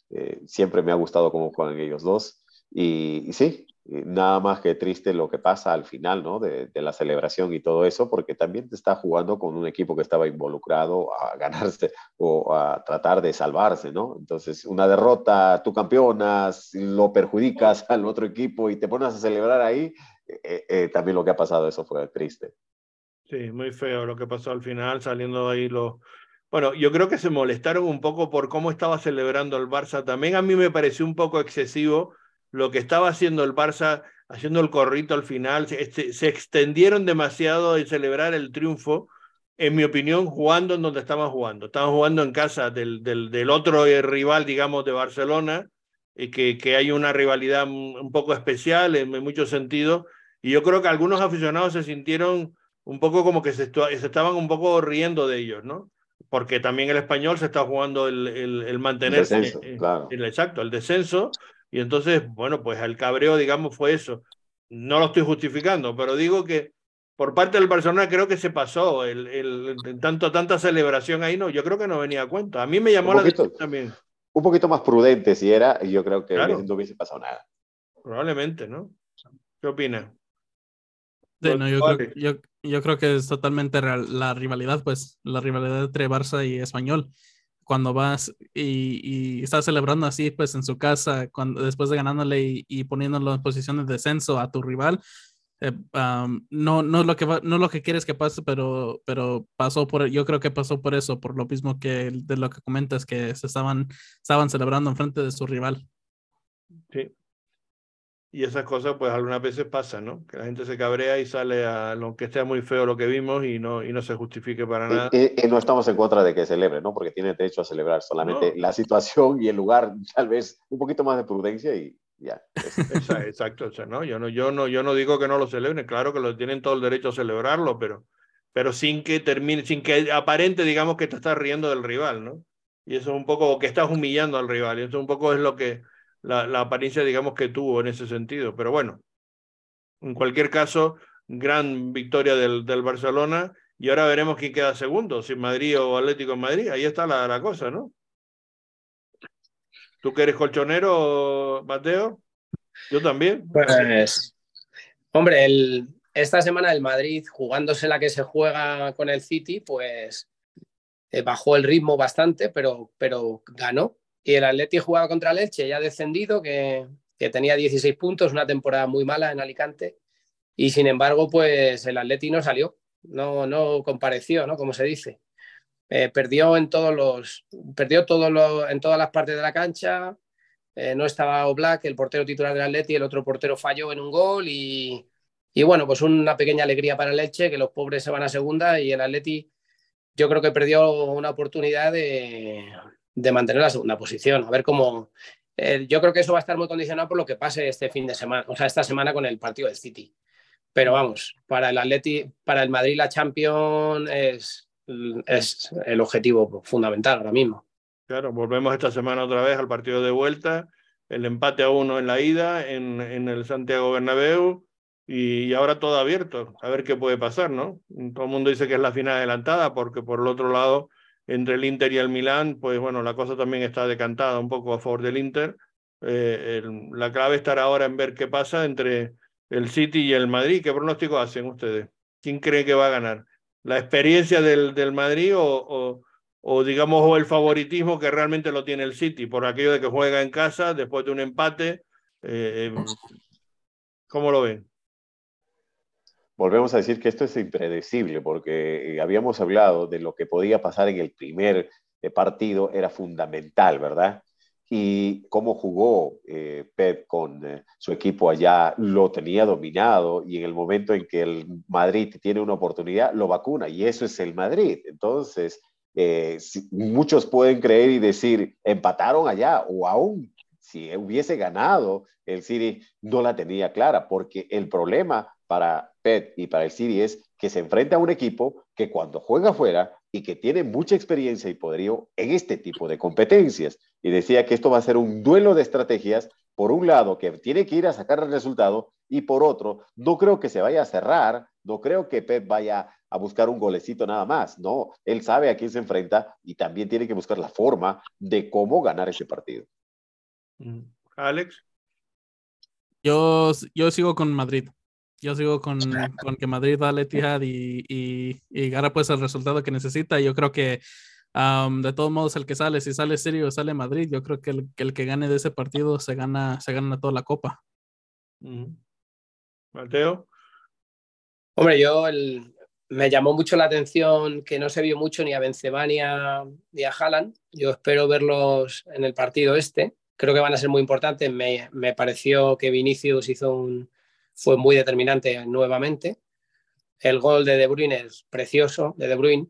eh, siempre me ha gustado cómo juegan ellos dos. Y, sí, nada más que triste lo que pasa al final, ¿no? De, la celebración y todo eso, porque también te está jugando con un equipo que estaba involucrado a ganarse o a tratar de salvarse, ¿no? Entonces, una derrota, tú campeonas, lo perjudicas al otro equipo y te pones a celebrar ahí, eh, eh, también lo que ha pasado, eso fue triste. Sí, muy feo lo que pasó al final, saliendo de ahí los... Bueno, yo creo que se molestaron un poco por cómo estaba celebrando el Barça. También a mí me pareció un poco excesivo lo que estaba haciendo el Barça haciendo el corrito al final, se, se extendieron demasiado en celebrar el triunfo, en mi opinión, jugando en donde estaban jugando. Estaban jugando en casa del, del, del otro rival, digamos, de Barcelona, y que, que hay una rivalidad un poco especial en, en muchos sentidos. Y yo creo que algunos aficionados se sintieron un poco como que se, se estaban un poco riendo de ellos, ¿no? Porque también el español se está jugando el, el, el mantenerse. El descenso, eh, claro. el, exacto, el descenso. Y entonces, bueno, pues el cabreo, digamos, fue eso. No lo estoy justificando, pero digo que por parte del Barcelona creo que se pasó el, el, el, tanto tanta celebración ahí no yo creo que no venía a cuenta a mí me llamó la atención también. un poquito más prudente si era y yo creo que claro. no hubiese pasado nada. Probablemente no qué opina sí, no, yo, creo, yo, yo, creo, que es totalmente real, la rivalidad pues la rivalidad entre Barça y Español cuando vas y, estás celebrando así pues en su casa cuando después de ganándole y, poniéndolo en posición de descenso a tu rival eh, no, no, lo que no lo que quieres que pase, pero, pero pasó por, yo creo que pasó por eso, por lo mismo que de lo que comentas, que se estaban, estaban celebrando en frente de su rival. Sí. Y esas cosas, pues algunas veces pasan, ¿no? Que la gente se cabrea y sale a lo que esté muy feo lo que vimos y no, y no se justifique para nada. Y, y, y no estamos en contra de que celebre, ¿no? Porque tiene derecho a celebrar, solamente no. la situación y el lugar, tal vez un poquito más de prudencia y, ya. Exacto, o sea, ¿no? Yo, no, yo, no, yo no digo que no lo celebren, claro que lo tienen todo el derecho a celebrarlo, pero, pero sin que termine, sin que aparente, digamos, que te estás riendo del rival, ¿no? Y eso es un poco, que estás humillando al rival, y eso un poco es lo que, la, apariencia, digamos, que tuvo en ese sentido, pero bueno, en cualquier caso, gran victoria del, del Barcelona, y ahora veremos quién queda segundo, si Madrid o Atlético en Madrid, ahí está la, la cosa, ¿no? ¿Tú que eres colchonero, Mateo? Yo también. Pues, hombre, el, esta semana el Madrid, jugándose la que se juega con el City, pues eh, bajó el ritmo bastante, pero, pero ganó. Y el Atleti jugaba contra el Elche, ya descendido, que, que tenía 16 puntos, una temporada muy mala en Alicante. Y sin embargo, pues el Atleti no salió, no, no compareció, ¿no? Como se dice. Eh, perdió en todos los perdió todo lo, en todas las partes de la cancha eh, no estaba Oblak el portero titular del Atleti el otro portero falló en un gol y, y, bueno pues una pequeña alegría para Leche que los pobres se van a segunda y el Atleti yo creo que perdió una oportunidad de, de mantener la segunda posición a ver cómo eh, yo creo que eso va a estar muy condicionado por lo que pase este fin de semana o sea esta semana con el partido del City pero vamos para el Atleti para el Madrid la Champions es es el objetivo fundamental ahora mismo. Claro, volvemos esta semana otra vez al partido de vuelta, el empate a uno en la ida en, en el Santiago Bernabéu y, ahora todo abierto, a ver qué puede pasar, ¿no? Todo el mundo dice que es la final adelantada porque por el otro lado, entre el Inter y el Milán, pues bueno, la cosa también está decantada un poco a favor del Inter. Eh, la clave estará ahora en ver qué pasa entre el City y el Madrid. ¿Qué pronóstico hacen ustedes? ¿Quién cree que va a ganar? la experiencia del, del Madrid o, o, digamos el favoritismo que realmente lo tiene el City por aquello de que juega en casa después de un empate. Eh, ¿Cómo lo ven? Volvemos a decir que esto es impredecible porque eh, habíamos hablado de lo que podía pasar en el primer eh, partido, era fundamental, ¿verdad? y cómo jugó eh, Pep con eh, su equipo allá, lo tenía dominado y en el momento en que el Madrid tiene una oportunidad, lo vacuna y eso es el Madrid. Entonces, eh, si, muchos pueden creer y decir, empataron allá o aún si hubiese ganado, el City no la tenía clara, porque el problema para Pep y para el City es que se enfrenta a un equipo que cuando juega afuera y que tiene mucha experiencia y poderío en este tipo de competencias. Y decía que esto va a ser un duelo de estrategias, por un lado, que tiene que ir a sacar el resultado, y por otro, no creo que se vaya a cerrar, no creo que Pep vaya a buscar un golecito nada más, no, él sabe a quién se enfrenta y también tiene que buscar la forma de cómo ganar ese partido. Alex. Yo, yo sigo con Madrid. Yo sigo con, con que Madrid va al Etihad y, y, y gana pues el resultado que necesita. Yo creo que um, de todos modos el que sale, si sale serio o sale Madrid, yo creo que el, que el, que gane de ese partido se gana, se gana toda la copa. Mateo. Hombre, yo el, me llamó mucho la atención que no se vio mucho ni a Benzema ni a, ni a Haaland. Yo espero verlos en el partido este. Creo que van a ser muy importantes. Me, me pareció que Vinicius hizo un, fue muy determinante nuevamente. El gol de De Bruyne es precioso, de De Bruyne.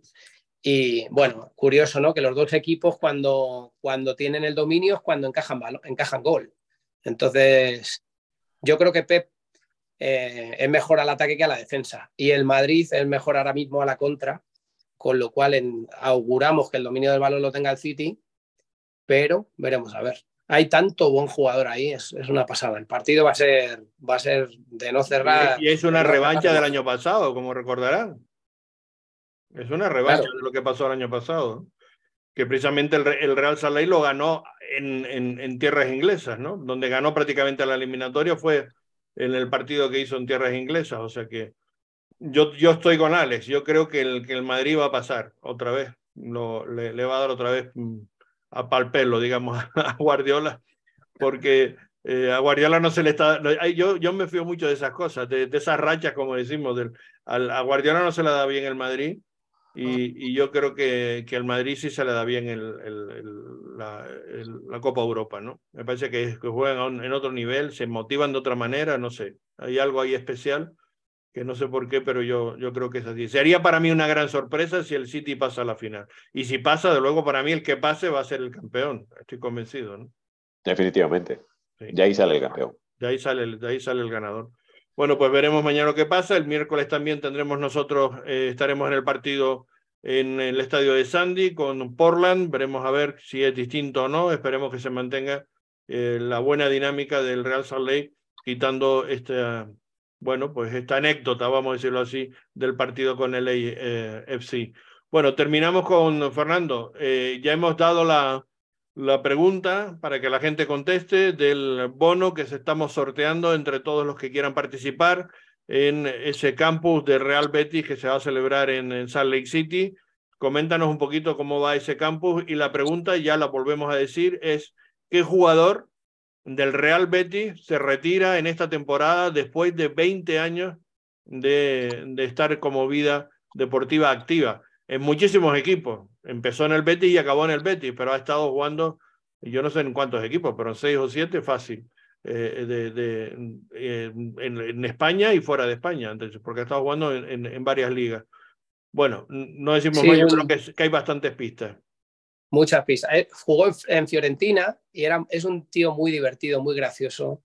Y bueno, curioso, ¿no? Que los dos equipos cuando, cuando tienen el dominio es cuando encajan, encajan gol. Entonces, yo creo que Pep eh, es mejor al ataque que a la defensa. Y el Madrid es mejor ahora mismo a la contra, con lo cual auguramos que el dominio del balón lo tenga el City, pero veremos a ver. Hay tanto buen jugador ahí, es, una pasada. El partido va a ser, va a ser de no cerrar. Y es una revancha del año pasado, como recordarán. Es una revancha de lo que pasó el año pasado. Que precisamente el, Real Salai lo ganó en, en, tierras inglesas, ¿no? Donde ganó prácticamente la eliminatoria fue en el partido que hizo en tierras inglesas. O sea que yo, yo estoy con Alex. Yo creo que el, que el Madrid va a pasar otra vez. Lo, le, va a dar otra vez mm, a palpelo, digamos, a Guardiola. Porque eh, a Guardiola no se le está. Yo, yo me fío mucho de esas cosas, de, esas rachas, como decimos. Del, a Guardiola no se le da bien el Madrid y, yo creo que, que al Madrid sí se le da bien el, el, la, la, Copa Europa, ¿no? Me parece que, que juegan en otro nivel, se motivan de otra manera, no sé. Hay algo ahí especial que no sé por qué, pero yo, yo creo que es así. Sería para mí una gran sorpresa si el City pasa a la final. Y si pasa, de luego para mí el que pase va a ser el campeón. Estoy convencido, ¿no? Definitivamente. Ya ahí sale el campeón. De ahí sale, de ahí sale el ganador. Bueno, pues veremos mañana lo que pasa. El miércoles también tendremos nosotros, eh, estaremos en el partido en el estadio de Sandy con Portland. Veremos a ver si es distinto o no. Esperemos que se mantenga eh, la buena dinámica del Real Salt Lake, quitando esta, bueno, pues esta anécdota, vamos a decirlo así, del partido con el eh, FC. Bueno, terminamos con Fernando. ya hemos dado la, la pregunta para que la gente conteste del bono que se estamos sorteando entre todos los que quieran participar en ese campus de Real Betis que se va a celebrar en, Salt Lake City. Coméntanos un poquito cómo va ese campus y la pregunta, ya la volvemos a decir, es ¿qué jugador del Real Betis se retira en esta temporada después de 20 años de, de estar como vida deportiva activa? En muchísimos equipos, empezó en el Betis y acabó en el Betis, pero ha estado jugando, yo no sé en cuántos equipos, pero en seis o siete fácil, eh, de, de eh, en, España y fuera de España, entonces, porque ha estado jugando en, en, varias ligas. Bueno, no decimos más, yo creo que, que, hay bastantes pistas. Muchas pistas. Eh, jugó en Fiorentina y era, es un tío muy divertido, muy gracioso.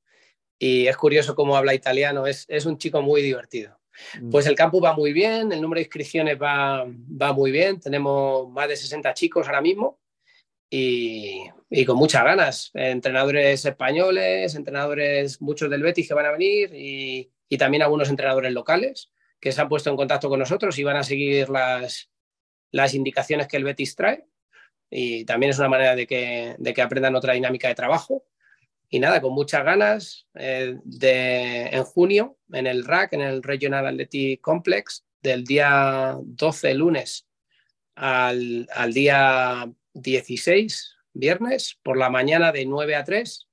Y es curioso cómo habla italiano, es, es un chico muy divertido. Mm. Pues el campus va muy bien, el número de inscripciones va, va muy bien, tenemos más de 60 chicos ahora mismo y, y, con muchas ganas. Entrenadores españoles, entrenadores, muchos del Betis que van a venir y, y, también algunos entrenadores locales que se han puesto en contacto con nosotros y van a seguir las, las indicaciones que el Betis trae. Y también es una manera de que, de que aprendan otra dinámica de trabajo y nada, con muchas ganas eh, de, en junio en el RAC, en el Regional Athletic Complex, del día 12 lunes al, al día 16 viernes, por la mañana de 9 a 3.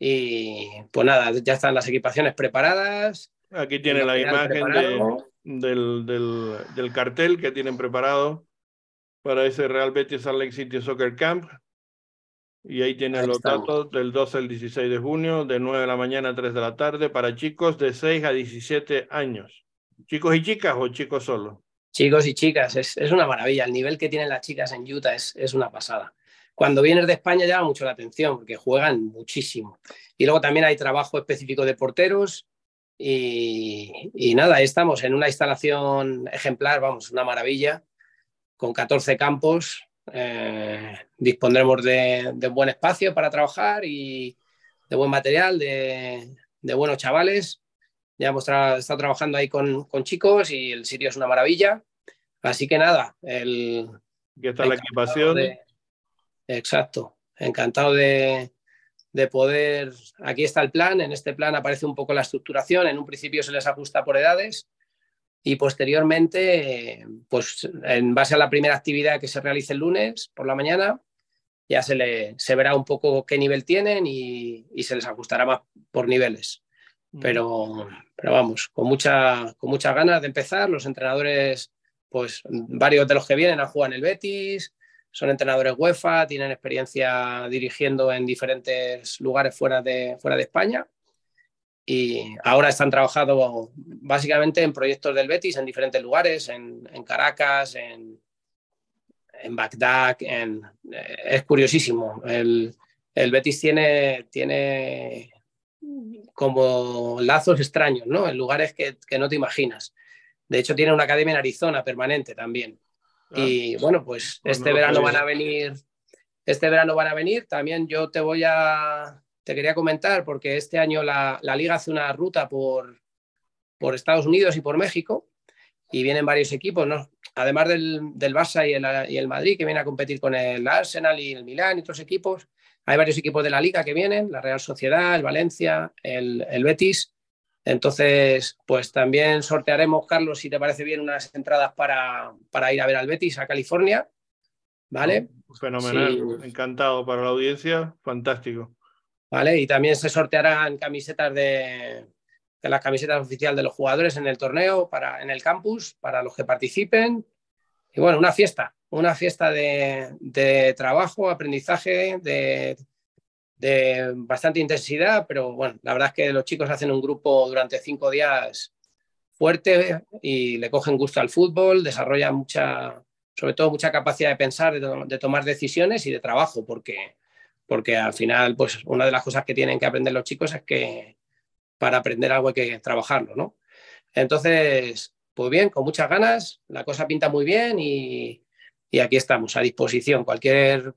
Y pues nada, ya están las equipaciones preparadas. Aquí tiene la imagen del, del, del, cartel que tienen preparado para ese Real Betis Salt City Soccer Camp. Y ahí tienen los datos del 12 al 16 de junio, de 9 de la mañana a 3 de la tarde, para chicos de 6 a 17 años. ¿Chicos y chicas o chicos solo? Chicos y chicas, es, es una maravilla. El nivel que tienen las chicas en Utah es, es una pasada. Cuando vienes de España llama mucho la atención porque juegan muchísimo. Y luego también hay trabajo específico de porteros. Y, y nada, estamos en una instalación ejemplar, vamos, una maravilla, con 14 campos, eh, dispondremos de, buen espacio para trabajar y de buen material, de, buenos chavales. Ya hemos estado trabajando ahí con, chicos y el sitio es una maravilla. Así que nada, el, está la equipación. exacto, encantado de, de poder. Aquí está el plan. En este plan aparece un poco la estructuración. En un principio se les ajusta por edades y posteriormente, pues en base a la primera actividad que se realice el lunes por la mañana, ya se, le, se verá un poco qué nivel tienen y, se les ajustará más por niveles. Mm. Pero, pero vamos, con, mucha, con muchas ganas de empezar. Los entrenadores, pues varios de los que vienen a jugar en el Betis, son entrenadores UEFA, tienen experiencia dirigiendo en diferentes lugares fuera de, fuera de España y ahora están trabajando básicamente en proyectos del Betis en diferentes lugares, en, Caracas, en, en Bagdad. En, eh, es curiosísimo. El, el, Betis tiene, tiene como lazos extraños, ¿no? En lugares que, que, no te imaginas. De hecho, tiene una academia en Arizona permanente también. Ah. y bueno, pues, pues este verano van a venir. Este verano van a venir. También yo te voy a, te quería comentar, porque este año la, liga hace una ruta por, por, Estados Unidos y por México y vienen varios equipos, ¿no? además del, del Barça y el, y el, Madrid, que viene a competir con el Arsenal y el Milán y otros equipos. Hay varios equipos de la liga que vienen, la Real Sociedad, el Valencia, el, el Betis. Entonces, pues también sortearemos, Carlos, si te parece bien, unas entradas para, para ir a ver al Betis a California. ¿Vale? Fenomenal, encantado para la audiencia, fantástico. ¿Vale? Y también se sortearán camisetas de, las camisetas oficiales de los jugadores en el torneo, para, en el campus, para los que participen. Y bueno, una fiesta, una fiesta de, trabajo, aprendizaje, de, de, bastante intensidad, pero bueno, la verdad es que los chicos hacen un grupo durante cinco días fuerte y le cogen gusto al fútbol, desarrollan mucha, sobre todo mucha capacidad de pensar, de, de tomar decisiones y de trabajo, porque porque al final, pues una de las cosas que tienen que aprender los chicos es que para aprender algo hay que trabajarlo, ¿no? Entonces, pues bien, con muchas ganas, la cosa pinta muy bien y, aquí estamos a disposición. Cualquier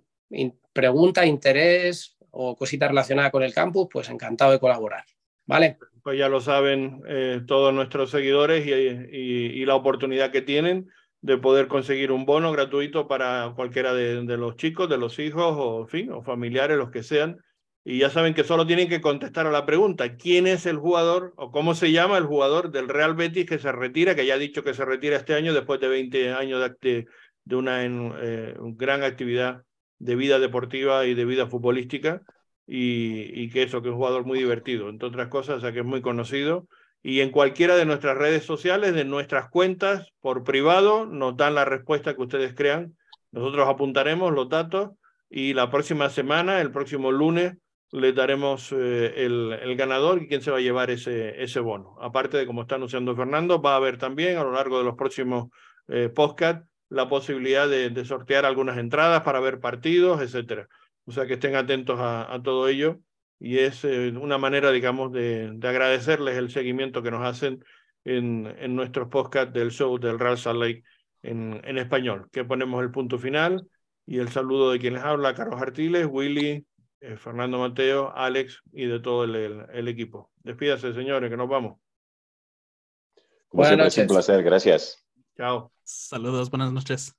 pregunta, interés o cosita relacionada con el campus, pues encantado de colaborar. ¿Vale? Pues ya lo saben eh, todos nuestros seguidores y, la oportunidad que tienen de poder conseguir un bono gratuito para cualquiera de, los chicos, de los hijos o, fin, o familiares, los que sean. Y ya saben que solo tienen que contestar a la pregunta, ¿quién es el jugador o cómo se llama el jugador del Real Betis que se retira, que ya ha dicho que se retira este año después de 20 años de, de una eh, gran actividad de vida deportiva y de vida futbolística? Y, y que eso, que es un jugador muy divertido, entre otras cosas, o sea que es muy conocido y en cualquiera de nuestras redes sociales, de nuestras cuentas, por privado, nos dan la respuesta que ustedes crean. Nosotros apuntaremos los datos y la próxima semana, el próximo lunes, le daremos eh, el, el, ganador y quién se va a llevar ese, ese bono. Aparte de, como está anunciando Fernando, va a haber también a lo largo de los próximos eh, podcasts la posibilidad de, sortear algunas entradas para ver partidos, etcétera. O sea que estén atentos a todo ello y es eh, una manera, digamos, de, agradecerles el seguimiento que nos hacen en, en nuestros podcasts del show del Real Salt Lake en, en español, que ponemos el punto final y el saludo de quienes habla, Carlos Artiles, Willy, eh, Fernando Mateo, Alex y de todo el, el, equipo. Despídase, señores, que nos vamos. Como siempre, es un placer, gracias. Chao. Saludos, buenas noches.